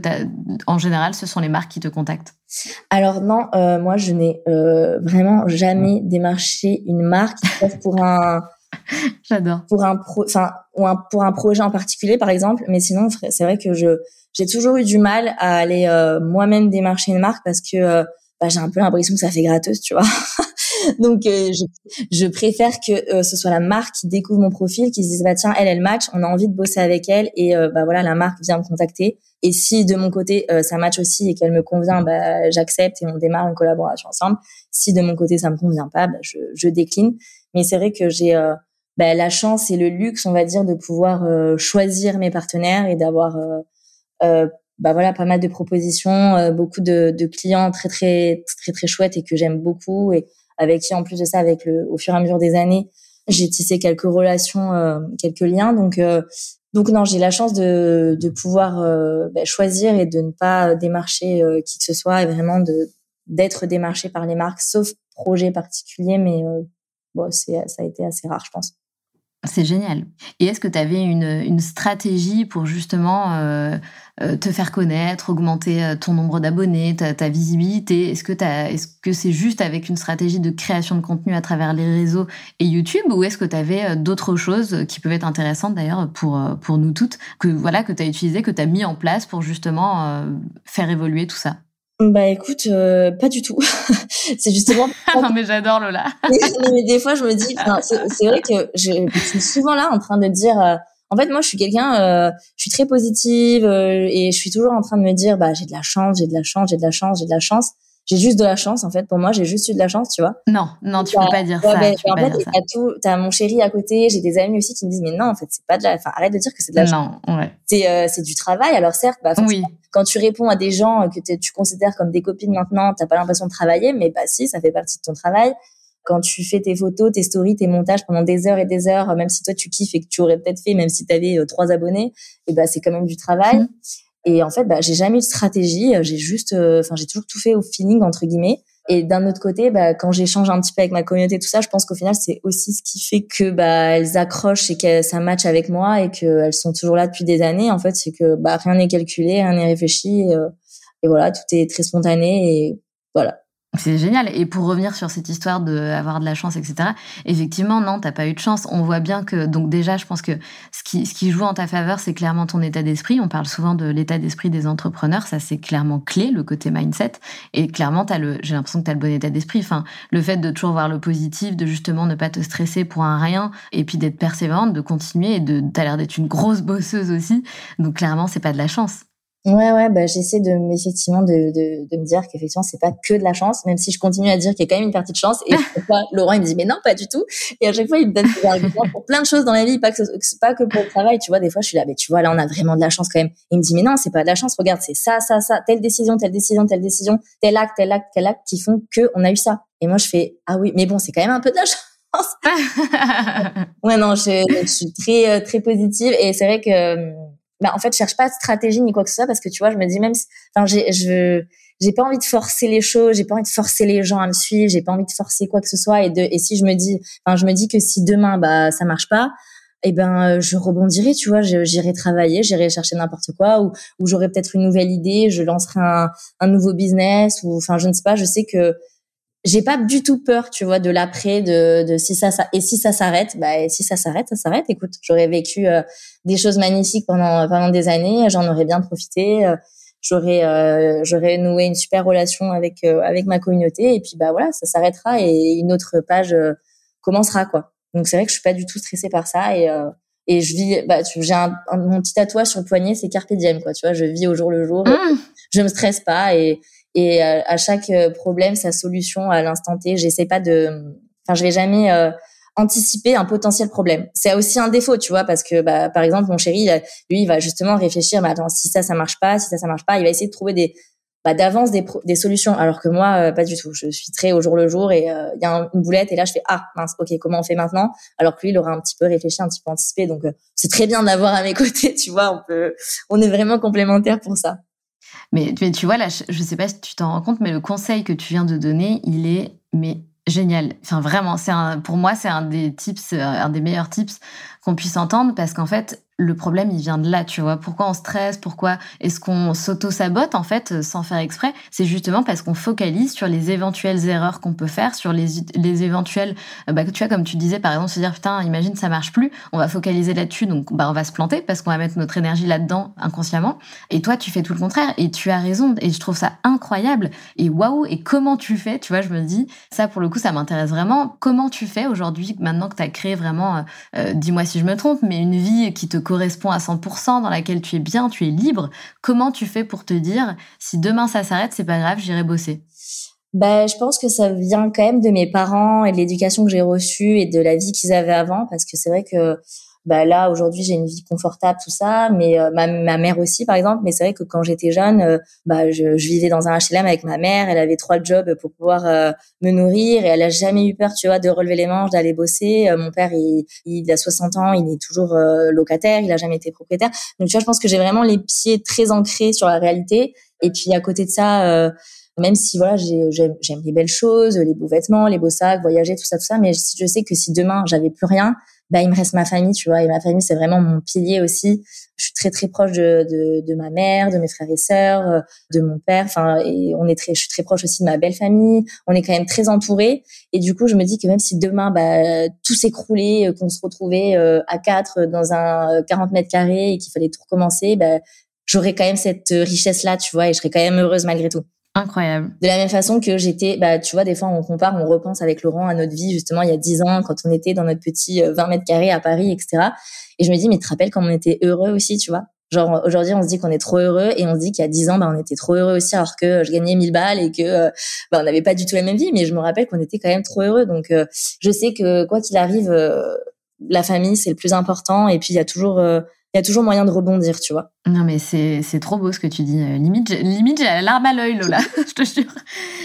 en général ce sont les marques qui te contactent? Alors non, euh, moi je n'ai vraiment jamais démarché une marque pour un J'adore. Pour un enfin ou un, pour un projet en particulier par exemple, mais sinon c'est vrai que je j'ai toujours eu du mal à aller euh, moi-même démarcher une marque parce que euh, bah, j'ai un peu l'impression que ça fait gratteuse, tu vois. Donc euh, je, je, préfère que ce soit la marque qui découvre mon profil, qui se dise bah tiens elle elle match, on a envie de bosser avec elle et bah voilà la marque vient me contacter. Et si de mon côté ça match aussi et qu'elle me convient, bah j'accepte et on démarre une collaboration ensemble. Si de mon côté ça me convient pas, bah, je, je décline. Mais c'est vrai que j'ai bah, la chance et le luxe, on va dire, de pouvoir choisir mes partenaires et d'avoir euh, bah voilà, pas mal de propositions, euh, beaucoup de, de, clients très très très très chouettes et que j'aime beaucoup et avec qui en plus de ça, avec le au fur et à mesure des années, j'ai tissé quelques relations, euh, quelques liens. Donc donc non, j'ai la chance de, de pouvoir bah, choisir et de ne pas démarcher qui que ce soit et vraiment de d'être démarché par les marques, sauf projet particulier, mais bon, c'est ça a été assez rare, je pense. C'est génial. Et est-ce que tu avais une, une, stratégie pour justement euh, euh, te faire connaître, augmenter euh, ton nombre d'abonnés, ta, visibilité? Est-ce que est-ce c'est juste avec une stratégie de création de contenu à travers les réseaux et YouTube ou est-ce que tu avais d'autres choses qui peuvent être intéressantes d'ailleurs pour, pour nous toutes que voilà que tu as utilisé, que tu as mis en place pour justement faire évoluer tout ça? Bah écoute, euh, pas du tout. c'est justement. non mais j'adore Lola. mais, des fois je me dis, c'est vrai que je, suis souvent là en train de dire. Euh, en fait, moi, je suis quelqu'un, euh, je suis très positive et je suis toujours en train de me dire, bah j'ai de la chance, j'ai de la chance, j'ai de la chance, j'ai de la chance j'ai juste de la chance en fait. Pour moi j'ai juste eu de la chance tu vois. Non non tu peux pas dire ça tu en fait t'as tout t'as mon chéri à côté j'ai des amis aussi qui me disent mais non en fait c'est pas de la enfin arrête de dire que c'est de la chance. non ouais. C'est euh, c'est du travail. Alors certes bah oui. quand tu réponds à des gens que tu considères comme des copines maintenant t'as pas l'impression de travailler mais bah si ça fait partie de ton travail. Quand tu fais tes photos, tes stories, tes montages pendant des heures et des heures, même si toi tu kiffes et que tu aurais peut-être fait, même si tu avais euh, trois abonnés, et bah c'est quand même du travail. Mmh. Et en fait, bah, j'ai jamais eu de stratégie. J'ai juste, euh, enfin, j'ai toujours tout fait au feeling entre guillemets. Et d'un autre côté, bah, quand j'échange un petit peu avec ma communauté, tout ça, je pense qu'au final, c'est aussi ce qui fait que bah, elles accrochent et que ça match avec moi et qu'elles sont toujours là depuis des années. En fait, c'est que bah, rien n'est calculé, rien n'est réfléchi. Et, euh, et voilà, tout est très spontané et voilà. C'est génial. Et pour revenir sur cette histoire d'avoir de, la chance, etc., effectivement, non, t'as pas eu de chance. On voit bien que, donc déjà, je pense que ce qui, ce qui joue en ta faveur, c'est clairement ton état d'esprit. On parle souvent de l'état d'esprit des entrepreneurs. Ça, c'est clairement clé, le côté mindset. Et clairement, t'as le, j'ai l'impression que tu as le bon état d'esprit. Enfin, le fait de toujours voir le positif, de justement ne pas te stresser pour un rien, et puis d'être persévérante, de continuer, et de, t'as l'air d'être une grosse bosseuse aussi. Donc, clairement, c'est pas de la chance. Ouais, ouais, bah, j'essaie de, effectivement, de, de, de me dire qu'effectivement, c'est pas que de la chance, même si je continue à dire qu'il y a quand même une partie de chance. Et fois, Laurent, il me dit, mais non, pas du tout. Et à chaque fois, il me donne des arguments pour plein de choses dans la vie, pas que, pas que pour le travail. Tu vois, des fois, je suis là, mais tu vois, là, on a vraiment de la chance quand même. il me dit, mais non, c'est pas de la chance. Regarde, c'est ça, ça, ça, telle décision, telle décision, telle décision, tel acte, tel acte, tel acte qui font que on a eu ça. Et moi, je fais, ah oui, mais bon, c'est quand même un peu de la chance. ouais, non, je, je suis très, euh, très positive. Et c'est vrai que, bah, en fait, je cherche pas de stratégie ni quoi que ce soit parce que tu vois, je me dis même, enfin, j'ai, je, j'ai pas envie de forcer les choses, j'ai pas envie de forcer les gens à me suivre, j'ai pas envie de forcer quoi que ce soit. Et de, et si je me dis, enfin, je me dis que si demain, bah, ça marche pas, eh ben, je rebondirai, tu vois, j'irai travailler, j'irai chercher n'importe quoi, ou, ou j'aurai peut-être une nouvelle idée, je lancerai un, un nouveau business, ou, enfin, je ne sais pas, je sais que, j'ai pas du tout peur, tu vois, de l'après, de, de si ça, ça et si ça s'arrête, bah et si ça s'arrête, ça s'arrête. Écoute, j'aurais vécu euh, des choses magnifiques pendant pendant des années, j'en aurais bien profité, euh, j'aurais euh, j'aurais noué une super relation avec avec ma communauté et puis bah voilà, ça s'arrêtera et une autre page commencera quoi. Donc c'est vrai que je suis pas du tout stressée par ça et et je vis bah j'ai un, mon petit tatouage sur le poignet, c'est carpe diem quoi, tu vois, je vis au jour le jour, mmh. je me stresse pas et et euh, à, chaque euh, problème sa solution à l'instant T. J'essaie pas de, enfin je vais jamais euh, anticiper un potentiel problème. C'est aussi un défaut, tu vois, parce que bah, par exemple mon chéri, lui, il va justement réfléchir, mais attends, si ça ça marche pas, si ça ça marche pas, il va essayer de trouver des bah, d'avance des, des solutions, alors que moi pas du tout. Je suis très au jour le jour et il y a une boulette et là je fais ah mince, ok comment on fait maintenant, alors que lui il aura un petit peu réfléchi, un petit peu anticipé. Donc c'est très bien d'avoir à mes côtés, tu vois, on peut, on est vraiment complémentaires pour ça. Mais, tu vois, là, je sais pas si tu t'en rends compte, mais le conseil que tu viens de donner, il est mais génial. Enfin, vraiment, c'est pour moi, c'est un des tips, euh, un des meilleurs tips qu'on puisse entendre parce qu'en fait, le problème, il vient de là, tu vois. Pourquoi on stresse? Pourquoi est-ce qu'on s'auto-sabote, en fait, euh, sans faire exprès? C'est justement parce qu'on focalise sur les éventuelles erreurs qu'on peut faire, sur les, les éventuelles... Euh, bah, tu vois, comme tu disais, par exemple, se dire, putain, imagine, ça marche plus, on va focaliser là-dessus, donc bah, on va se planter parce qu'on va mettre notre énergie là-dedans inconsciemment. Et toi, tu fais tout le contraire, et tu as raison, et je trouve ça incroyable. Et waouh, et comment tu fais? Tu vois, je me dis, ça, pour le coup, ça m'intéresse vraiment. Comment tu fais aujourd'hui, maintenant que tu as créé vraiment, euh, dis-moi si je me trompe, mais une vie qui te correspond à 100%, dans laquelle tu es bien, tu es libre, comment tu fais pour te dire si demain ça s'arrête, c'est pas grave, j'irai bosser? Ben, je pense que ça vient quand même de mes parents et de l'éducation que j'ai reçue et de la vie qu'ils avaient avant, parce que c'est vrai que bah là aujourd'hui j'ai une vie confortable tout ça mais euh, ma, ma, mère aussi par exemple. Mais c'est vrai que quand j'étais jeune euh, bah je, je, vivais dans un HLM avec ma mère. Elle avait trois jobs pour pouvoir euh, me nourrir et elle a jamais eu peur tu vois de relever les manches d'aller bosser. Mon père il, il a 60 ans il est toujours locataire il a jamais été propriétaire. Donc tu vois je pense que j'ai vraiment les pieds très ancrés sur la réalité. Et puis à côté de ça même si voilà, j'aime les belles choses, les beaux vêtements, les beaux sacs, voyager, tout ça, tout ça. Mais je sais que si demain j'avais plus rien, bah il me reste ma famille, tu vois. Et ma famille, c'est vraiment mon pilier aussi. Je suis très très proche de, de, de ma mère, de mes frères et sœurs, euh, de mon père. Enfin, et on est très, je suis très proche aussi de ma belle famille. On est quand même très entourés. Et du coup, je me dis que même si demain, bah tout s'écroulait, euh, qu'on se retrouvait euh, à quatre dans un 40 mètres carrés et qu'il fallait tout recommencer, bah j'aurais quand même cette richesse là, tu vois, et je serais quand même heureuse malgré tout. Incroyable. De la même façon que j'étais, bah, tu vois, des fois, on compare, on repense avec Laurent à notre vie, justement, il y a dix ans, quand on était dans notre petit 20 euh, mètres carrés à Paris, etc. Et je me dis, mais tu te rappelles quand on était heureux aussi, tu vois? Genre, aujourd'hui, on se dit qu'on est trop heureux et on se dit qu'il y a dix ans, bah, on était trop heureux aussi, alors que je gagnais 1000 balles et que, euh, bah, on n'avait pas du tout la même vie. Mais je me rappelle qu'on était quand même trop heureux. Donc, euh, je sais que quoi qu'il arrive, la famille, c'est le plus important. Et puis, il y a toujours, il y a toujours moyen de rebondir, tu vois. Non, mais c'est, trop beau ce que tu dis. Euh, limite, limite, j'ai la larme à l'œil, Lola. je te jure.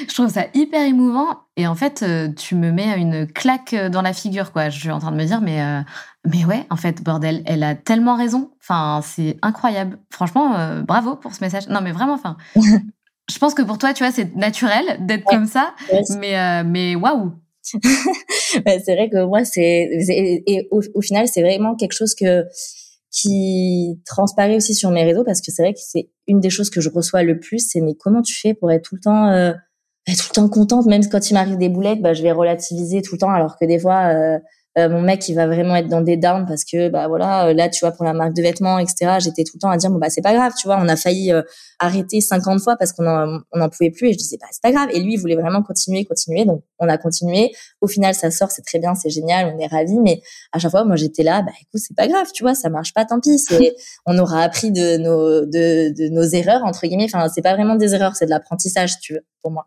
Je trouve ça hyper émouvant. Et en fait, euh, tu me mets une claque dans la figure, quoi. Je suis en train de me dire, mais, euh, mais ouais, en fait, bordel, elle a tellement raison. Enfin, c'est incroyable. Franchement, bravo pour ce message. Non, mais vraiment, enfin. je pense que pour toi, tu vois, c'est naturel d'être comme ça. Mais, mais waouh! c'est vrai que moi, c'est. Et, au final, c'est vraiment quelque chose que qui transparaît aussi sur mes réseaux parce que c'est vrai que c'est une des choses que je reçois le plus, c'est mais comment tu fais pour être tout le temps euh, tout le temps contente? Même quand il m'arrive des boulettes, bah je vais relativiser tout le temps alors que des fois euh, euh, mon mec il va vraiment être dans des downs parce que bah voilà euh, là tu vois pour la marque de vêtements etc j'étais tout le temps à dire bon bah c'est pas grave tu vois on a failli euh, arrêter 50 fois parce qu'on en, on en pouvait plus. Et je disais bah c'est pas grave. Et lui il voulait vraiment continuer continuer. Donc on a continué. Au final ça sort c'est très bien c'est génial on est ravis. Mais à chaque fois moi j'étais là bah écoute c'est pas grave tu vois ça marche pas tant pis. C'est on aura appris de nos de, de nos erreurs entre guillemets. Enfin c'est pas vraiment des erreurs c'est de l'apprentissage tu veux pour moi.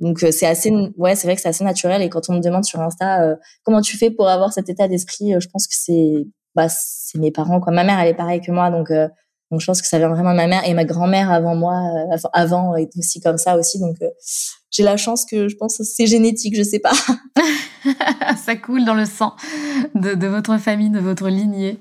Donc c'est assez ouais c'est vrai que c'est assez naturel. Et quand on me demande sur Insta comment tu fais pour avoir cet état d'esprit, euh, je pense que c'est bah, c'est mes parents quoi. Ma mère elle est pareille que moi donc euh, donc je pense que ça vient vraiment de ma mère et ma grand-mère avant moi euh, avant est aussi comme ça aussi donc j'ai la chance que je pense que c'est génétique, je sais pas. ça coule dans le sang de, de, votre famille, de votre lignée.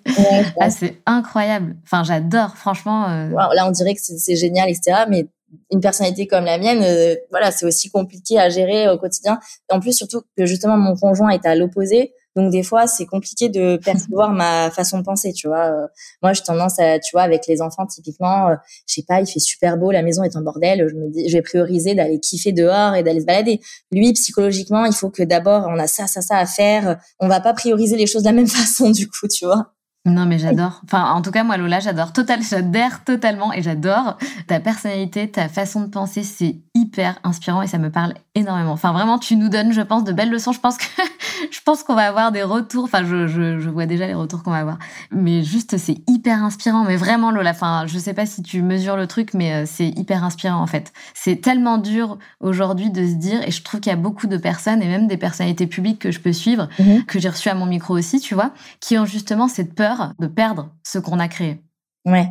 ah, c'est incroyable. Enfin, j'adore, franchement. là, on dirait que c'est génial, etc. Mais une personnalité comme la mienne, voilà, c'est aussi compliqué à gérer au quotidien. Et en plus, surtout que justement, mon conjoint est à l'opposé. Donc des fois, c'est compliqué de percevoir ma façon de penser, tu vois. Euh, moi, j'ai tendance à, tu vois, avec les enfants, typiquement, euh, je sais pas, il fait super beau, la maison est en bordel, je me dis, je vais prioriser d'aller kiffer dehors et d'aller se balader. Lui, psychologiquement, il faut que d'abord, on a ça, ça, ça à faire. On va pas prioriser les choses de la même façon, du coup, tu vois. Non, mais j'adore. Enfin, en tout cas, moi, Lola, j'adore total, j'adhère totalement et j'adore ta personnalité, ta façon de penser. C'est hyper inspirant et ça me parle énormément. Enfin, vraiment, tu nous donnes, je pense, de belles leçons. Je pense que, je pense qu'on va avoir des retours. Enfin, je, je, je vois déjà les retours qu'on va avoir. Mais juste, c'est hyper inspirant. Mais vraiment, Lola, enfin, je sais pas si tu mesures le truc, mais euh, c'est hyper inspirant, en fait. C'est tellement dur aujourd'hui de se dire, et je trouve qu'il y a beaucoup de personnes et même des personnalités publiques que je peux suivre, mhm. que j'ai reçues à mon micro aussi, tu vois, qui ont justement cette peur de perdre ce qu'on a créé. Ouais.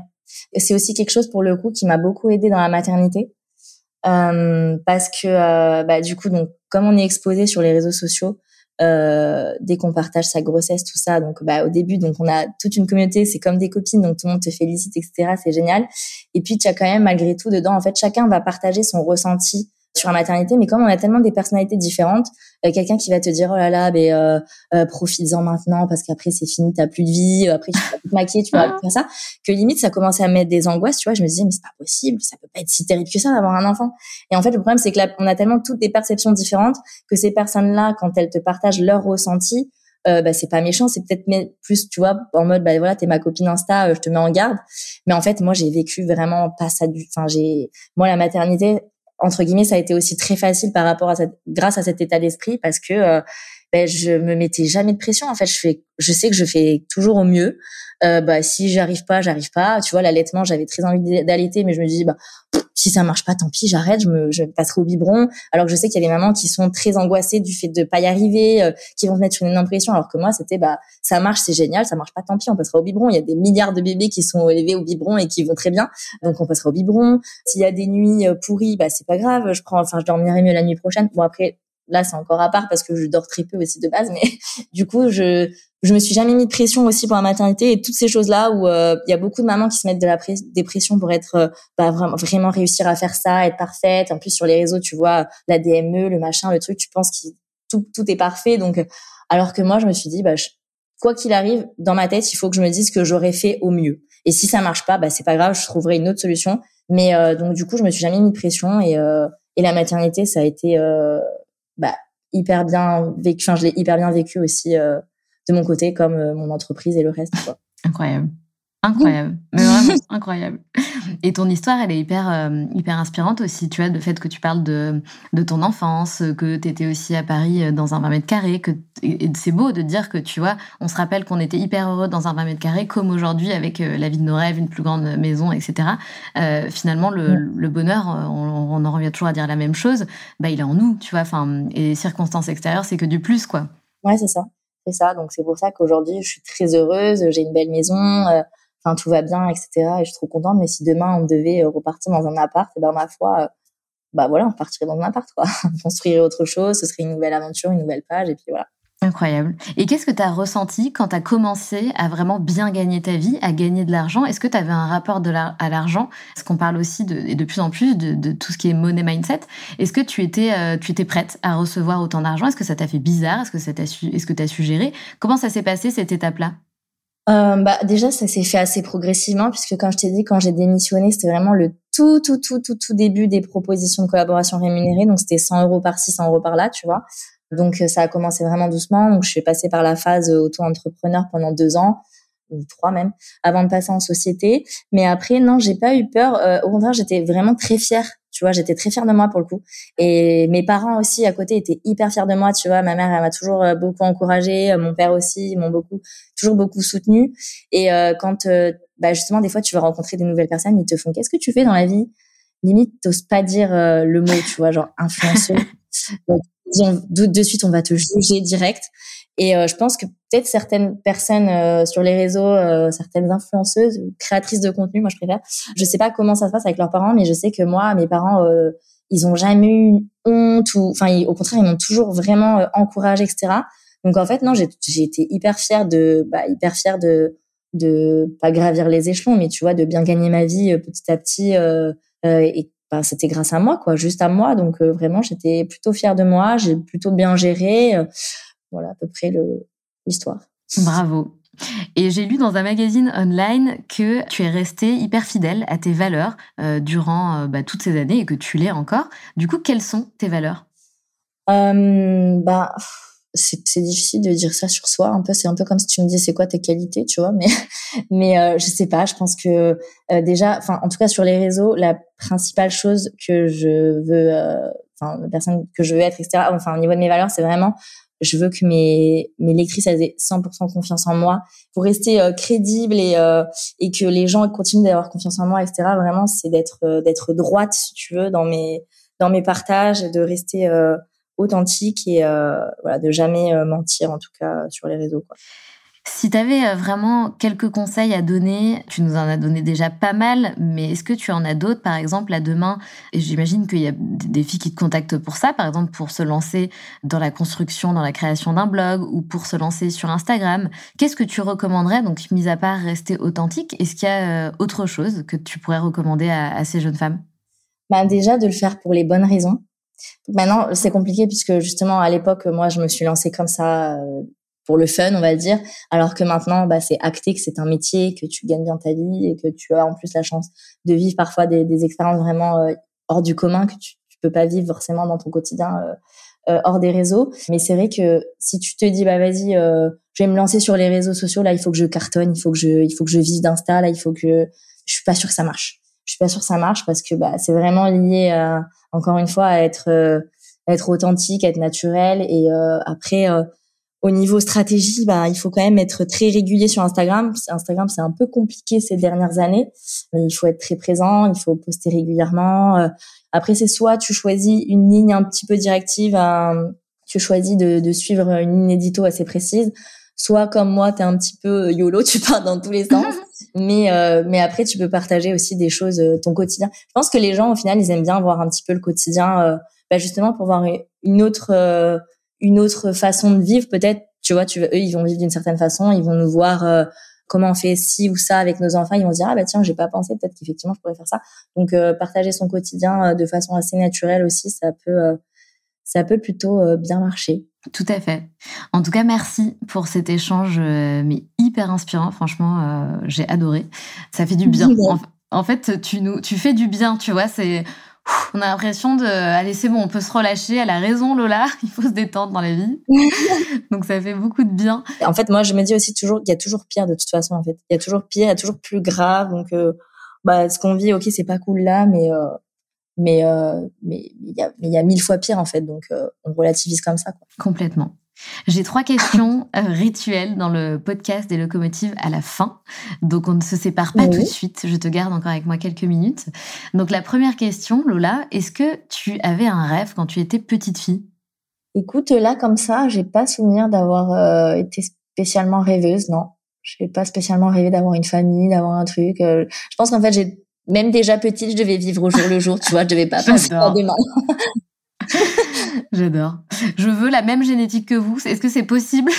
C'est aussi quelque chose pour le coup qui m'a beaucoup aidé dans la maternité. Euh, parce que euh, bah, du coup, donc, comme on est exposé sur les réseaux sociaux, euh, dès qu'on partage sa grossesse, tout ça, donc bah, au début, donc on a toute une communauté, c'est comme des copines, donc tout le monde te félicite, etc. C'est génial. Et puis tu as quand même malgré tout dedans, en fait, chacun va partager son ressenti sur la maternité, mais comme on a tellement des personnalités différentes, euh, quelqu'un qui va te dire oh là là, ben euh, euh profites-en maintenant parce qu'après c'est fini, t'as plus de vie, euh, après tu vas te maquiller, tu vas faire ça, que limite ça commençait à mettre des angoisses, tu vois. Je me disais mais c'est pas possible, ça peut pas être si terrible que ça d'avoir un enfant. Et en fait le problème c'est que là on a tellement toutes des perceptions différentes que ces personnes-là, quand elles te partagent leurs ressentis, euh, bah, c'est pas méchant, c'est peut-être plus, tu vois, en mode, bah voilà, t'es ma copine Insta, je te mets en garde. Mais en fait, moi, j'ai vécu vraiment pas ça du, enfin, j'ai, moi, la maternité, entre guillemets, ça a été aussi très facile par rapport à cette, grâce à cet état d'esprit parce que euh, ben, je me mettais jamais de pression. En fait, je fais, je sais que je fais toujours au mieux. Euh, bah, si j'arrive pas, j'arrive pas. Tu vois, l'allaitement, j'avais très envie d'allaiter, mais je me dis, bah, si ça marche pas, tant pis, j'arrête, je me, je passerai au biberon. Alors que je sais qu'il y a des mamans qui sont très angoissées du fait de pas y arriver, euh, qui vont se mettre sur une impression. Alors que moi, c'était, bah, ça marche, c'est génial, ça marche pas, tant pis, on passera au biberon. Il y a des milliards de bébés qui sont élevés au biberon et qui vont très bien. Donc, on passera au biberon. S'il y a des nuits euh, pourries, bah, c'est pas grave. Je prends, enfin, je dormirai mieux la nuit prochaine. Bon, après, là, c'est encore à part parce que je dors très peu aussi de base, mais du coup, je, je me suis jamais mis de pression aussi pour la maternité et toutes ces choses là où euh, il y a beaucoup de mamans qui se mettent de la des pressions pour être euh, bah, vraiment vraiment réussir à faire ça être parfaite. En plus sur les réseaux tu vois la DME le machin le truc tu penses que tout tout est parfait. Donc alors que moi je me suis dit bah quoi qu'il arrive dans ma tête il faut que je me dise que j'aurais fait au mieux. Et si ça marche pas bah c'est pas grave je trouverai une autre solution. Mais euh, donc du coup je me suis jamais mis de pression et et la maternité ça a été bah hyper bien vécu enfin je l'ai hyper bien vécu aussi de mon côté comme euh, mon entreprise et le reste. Incroyable. Incroyable, mais vraiment incroyable. Et ton histoire, elle est hyper, euh, hyper inspirante aussi, tu vois, le fait que tu parles de, de ton enfance, que tu étais aussi à Paris euh, dans un 20 mètres carrés, que c'est beau de dire que, tu vois, on se rappelle qu'on était hyper heureux dans un 20 mètres carrés, comme aujourd'hui avec la vie de nos rêves, une plus grande maison, etc. finalement, le, le bonheur, on, on, en revient toujours à dire la même chose, bah, il est en nous, tu vois, enfin, et les circonstances extérieures, c'est que du plus, quoi. Ouais, c'est ça c'est ça. Donc c'est pour ça qu'aujourd'hui je suis très heureuse, j'ai une belle maison, euh, enfin tout va bien, etc. Et je suis trop contente. Mais si demain on devait euh, repartir dans un appart, et eh ben ma foi, euh, bah voilà, on partirait dans un appart quoi. on construirait autre chose, ce serait une nouvelle aventure, une nouvelle page, et puis voilà. Incroyable. Et qu'est-ce que tu as ressenti quand tu as commencé à vraiment bien gagner ta vie, à gagner de l'argent? Est-ce que tu avais un rapport à l'argent? Parce qu'on parle aussi de, et de plus en plus de, tout ce qui est money mindset. Est-ce que tu étais, euh, tu étais prête à recevoir autant d'argent? Est-ce que ça t'a fait bizarre? Est-ce que ça est-ce que tu as su gérer? Comment ça s'est passé cette étape-là? Euh, bah déjà ça s'est fait assez progressivement puisque quand je t'ai dit quand j'ai démissionné c'était vraiment le tout tout tout tout tout début des propositions de collaboration rémunérée donc c'était 100 euros par-ci 100 euros par-là tu vois donc euh, ça a commencé vraiment doucement. Donc je suis passée par la phase euh, auto-entrepreneur pendant deux ans ou trois même avant de passer en société. Mais après non, j'ai pas eu peur. Euh, au contraire, j'étais vraiment très fière. Tu vois, j'étais très fière de moi pour le coup. Et mes parents aussi à côté étaient hyper fiers de moi. Tu vois, ma mère elle m'a toujours beaucoup encouragée, mon père aussi, ils m'ont beaucoup toujours beaucoup soutenue. Et quand bah justement des fois tu vas rencontrer des nouvelles personnes, ils te font qu'est-ce que tu fais dans la vie? Limite, t'oses pas dire le mot, tu vois, genre influenceuse. de, de suite on va te juger direct. Et euh, je pense que peut-être certaines personnes euh, sur les réseaux, euh, certaines influenceuses, créatrices de contenu, moi je préfère. Je sais pas comment ça se passe avec leurs parents, mais je sais que moi, mes parents, ils ont jamais eu honte ou, enfin, au contraire, ils m'ont toujours vraiment encouragé, etc. Donc en fait, non, j'ai été hyper fière de, bah, hyper fière de, de pas gravir les échelons, mais tu vois, de bien gagner ma vie petit à petit et bah, c'était grâce à moi, quoi, juste à moi. Donc euh, vraiment, j'étais plutôt fière de moi, j'ai plutôt bien géré. Euh, voilà à peu près l'histoire. Bravo. Et j'ai lu dans un magazine online que tu es restée hyper fidèle à tes valeurs euh, durant bah, toutes ces années et que tu l'es encore. Du coup, quelles sont tes valeurs? Bah, c'est difficile de dire ça sur soi un peu c'est un peu comme si tu me dis c'est quoi tes qualités tu vois mais mais euh, je sais pas je pense que euh, déjà enfin en tout cas sur les réseaux la principale chose que je veux euh, enfin la personne que je veux être etc enfin au niveau de mes valeurs c'est vraiment je veux que mes mes lectrices aient 100% confiance en moi pour rester euh, crédible et et que les gens continuent d'avoir confiance en moi etc vraiment c'est d'être d'être droite si tu veux dans mes dans mes partages de rester authentique et euh, voilà, de jamais euh, mentir, en tout cas sur les réseaux. Quoi. Si tu avais euh, vraiment quelques conseils à donner, tu nous en as donné déjà pas mal, mais est-ce que tu en as d'autres, par exemple, à demain? Et j'imagine qu'il y a des filles qui te contactent pour ça, par exemple, pour se lancer dans la construction, dans la création d'un blog ou pour se lancer sur Instagram. Qu'est-ce que tu recommanderais, donc, mis à part rester authentique, est-ce qu'il y a autre chose que tu pourrais recommander à, ces jeunes femmes? Bah Déjà, de le faire pour les bonnes raisons. Maintenant, c'est compliqué puisque justement à l'époque, moi, je me suis lancée comme ça euh, pour le fun, on va dire, alors que maintenant, bah, c'est acté que c'est un métier, que tu gagnes bien ta vie et que tu as en plus la chance de vivre parfois des, des expériences vraiment euh, hors du commun que tu, peux pas vivre forcément dans ton quotidien euh, hors des réseaux. Mais c'est vrai que si tu te dis bah vas-y, je vais me lancer sur les réseaux sociaux, là il faut que je cartonne, il faut que je, il faut que je vive d'Insta, là il faut que je suis pas sûre que ça marche. Je suis pas sûre que ça marche parce que bah c'est vraiment lié encore une fois, à être euh, être authentique, être naturel. Et euh, après, euh, au niveau stratégie, bah, il faut quand même être très régulier sur Instagram. Instagram, c'est un peu compliqué ces dernières années, mais il faut être très présent, il faut poster régulièrement. Après, c'est soit tu choisis une ligne un petit peu directive, tu choisis de, de, suivre une ligne édito assez précise, soit comme moi, tu es un petit peu YOLO, tu pars dans tous les sens. mais euh, mais après tu peux partager aussi des choses euh, ton quotidien je pense que les gens au final ils aiment bien voir un petit peu le quotidien euh, bah justement pour voir une autre une autre façon de vivre peut-être Tu vois, tu eux, ils vont vivre d'une certaine façon, ils vont nous voir euh, comment on fait ci ou ça avec nos enfants, ils vont se dire ah bah tiens, j'ai pas pensé, peut-être qu'effectivement je pourrais faire ça. Donc euh, partager son quotidien de façon assez naturelle aussi, ça peut ça peut plutôt bien marcher. Tout à fait. En tout cas, merci pour cet échange, mais hyper inspirant. Franchement, j'ai adoré. Ça fait du bien. En, fait, tu nous, tu fais du bien, tu vois. C'est on a l'impression de allez c'est bon on peut se relâcher elle a raison Lola il faut se détendre dans la vie. Donc ça fait beaucoup de bien. En fait moi je me dis aussi toujours il y a toujours pire de toute façon en fait. Il y a toujours pire il y a toujours plus grave. Donc euh, bah ce qu'on vit ok c'est pas cool là mais euh, mais euh, mais il y a il y a mille fois pire en fait. Donc on relativise comme ça quoi. complètement j'ai trois questions euh, rituelles dans le podcast des locomotives à la fin. Donc, on ne se sépare pas tout de suite. Je te garde encore avec moi quelques minutes. Donc, la première question, Lola, est-ce que tu avais un rêve quand tu étais petite fille? Écoute, là, comme ça, j'ai pas souvenir d'avoir euh, été spécialement rêveuse, non. Je n'ai pas spécialement rêvé d'avoir une famille, d'avoir un truc. Euh, je pense qu'en fait, j'ai même déjà petite, je devais vivre au jour le jour, tu vois, je devais pas penser à demain. J'adore. Je veux la même génétique que vous. Est-ce que c'est possible?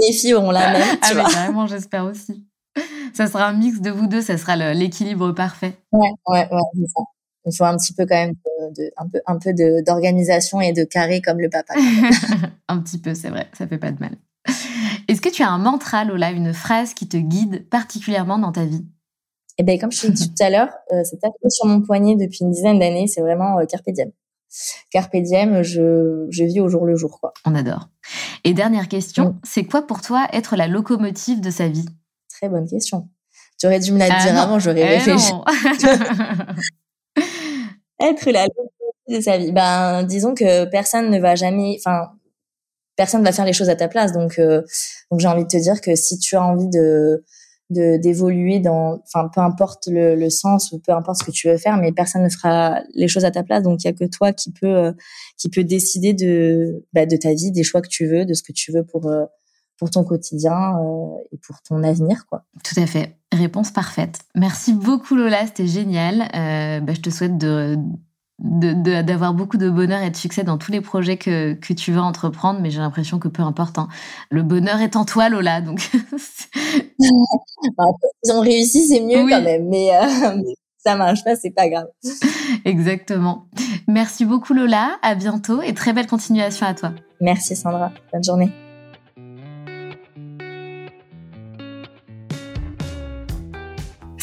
Mes filles auront la même. Tu ah, vraiment, j'espère aussi. Ça sera un mix de vous deux, ça sera l'équilibre parfait. Ouais, ouais, ouais, Il faut un petit peu quand même de, un peu, un peu d'organisation et de carré comme le papa. un petit peu, c'est vrai, ça fait pas de mal. Est-ce que tu as un mantra, Lola, une phrase qui te guide particulièrement dans ta vie? Et ben comme je t'ai dit tout à l'heure, euh, c'est tatoué sur mon poignet depuis une dizaine d'années. C'est vraiment euh, carpe diem. Carpe diem, je, je vis au jour le jour, quoi. On adore. Et dernière question, c'est quoi pour toi être la locomotive de sa vie? Très bonne question. J'aurais dû me la ah dire avant, j'aurais eh réfléchi. être la locomotive de sa vie. Ben, disons que personne ne va jamais, enfin, personne va faire les choses à ta place. Donc, euh, donc j'ai envie de te dire que si tu as envie de de d'évoluer dans enfin peu importe le, le, sens peu importe ce que tu veux faire mais personne ne fera les choses à ta place. Donc il y a que toi qui peut euh, qui peut décider de bah, de ta vie des choix que tu veux de ce que tu veux pour euh, pour ton quotidien euh, et pour ton avenir quoi. Tout à fait. Réponse parfaite. Merci beaucoup Lola. C'était génial. Bah, je te souhaite de d'avoir beaucoup de bonheur et de succès dans tous les projets que, que tu vas entreprendre, mais j'ai l'impression que peu importe, hein, le bonheur est en toi, Lola. Donc, ils ont réussi, c'est mieux quand même, mais, euh, mais ça marche pas, c'est pas grave. Exactement. Merci beaucoup, Lola. À bientôt et très belle continuation à toi. Merci, Sandra. Bonne journée.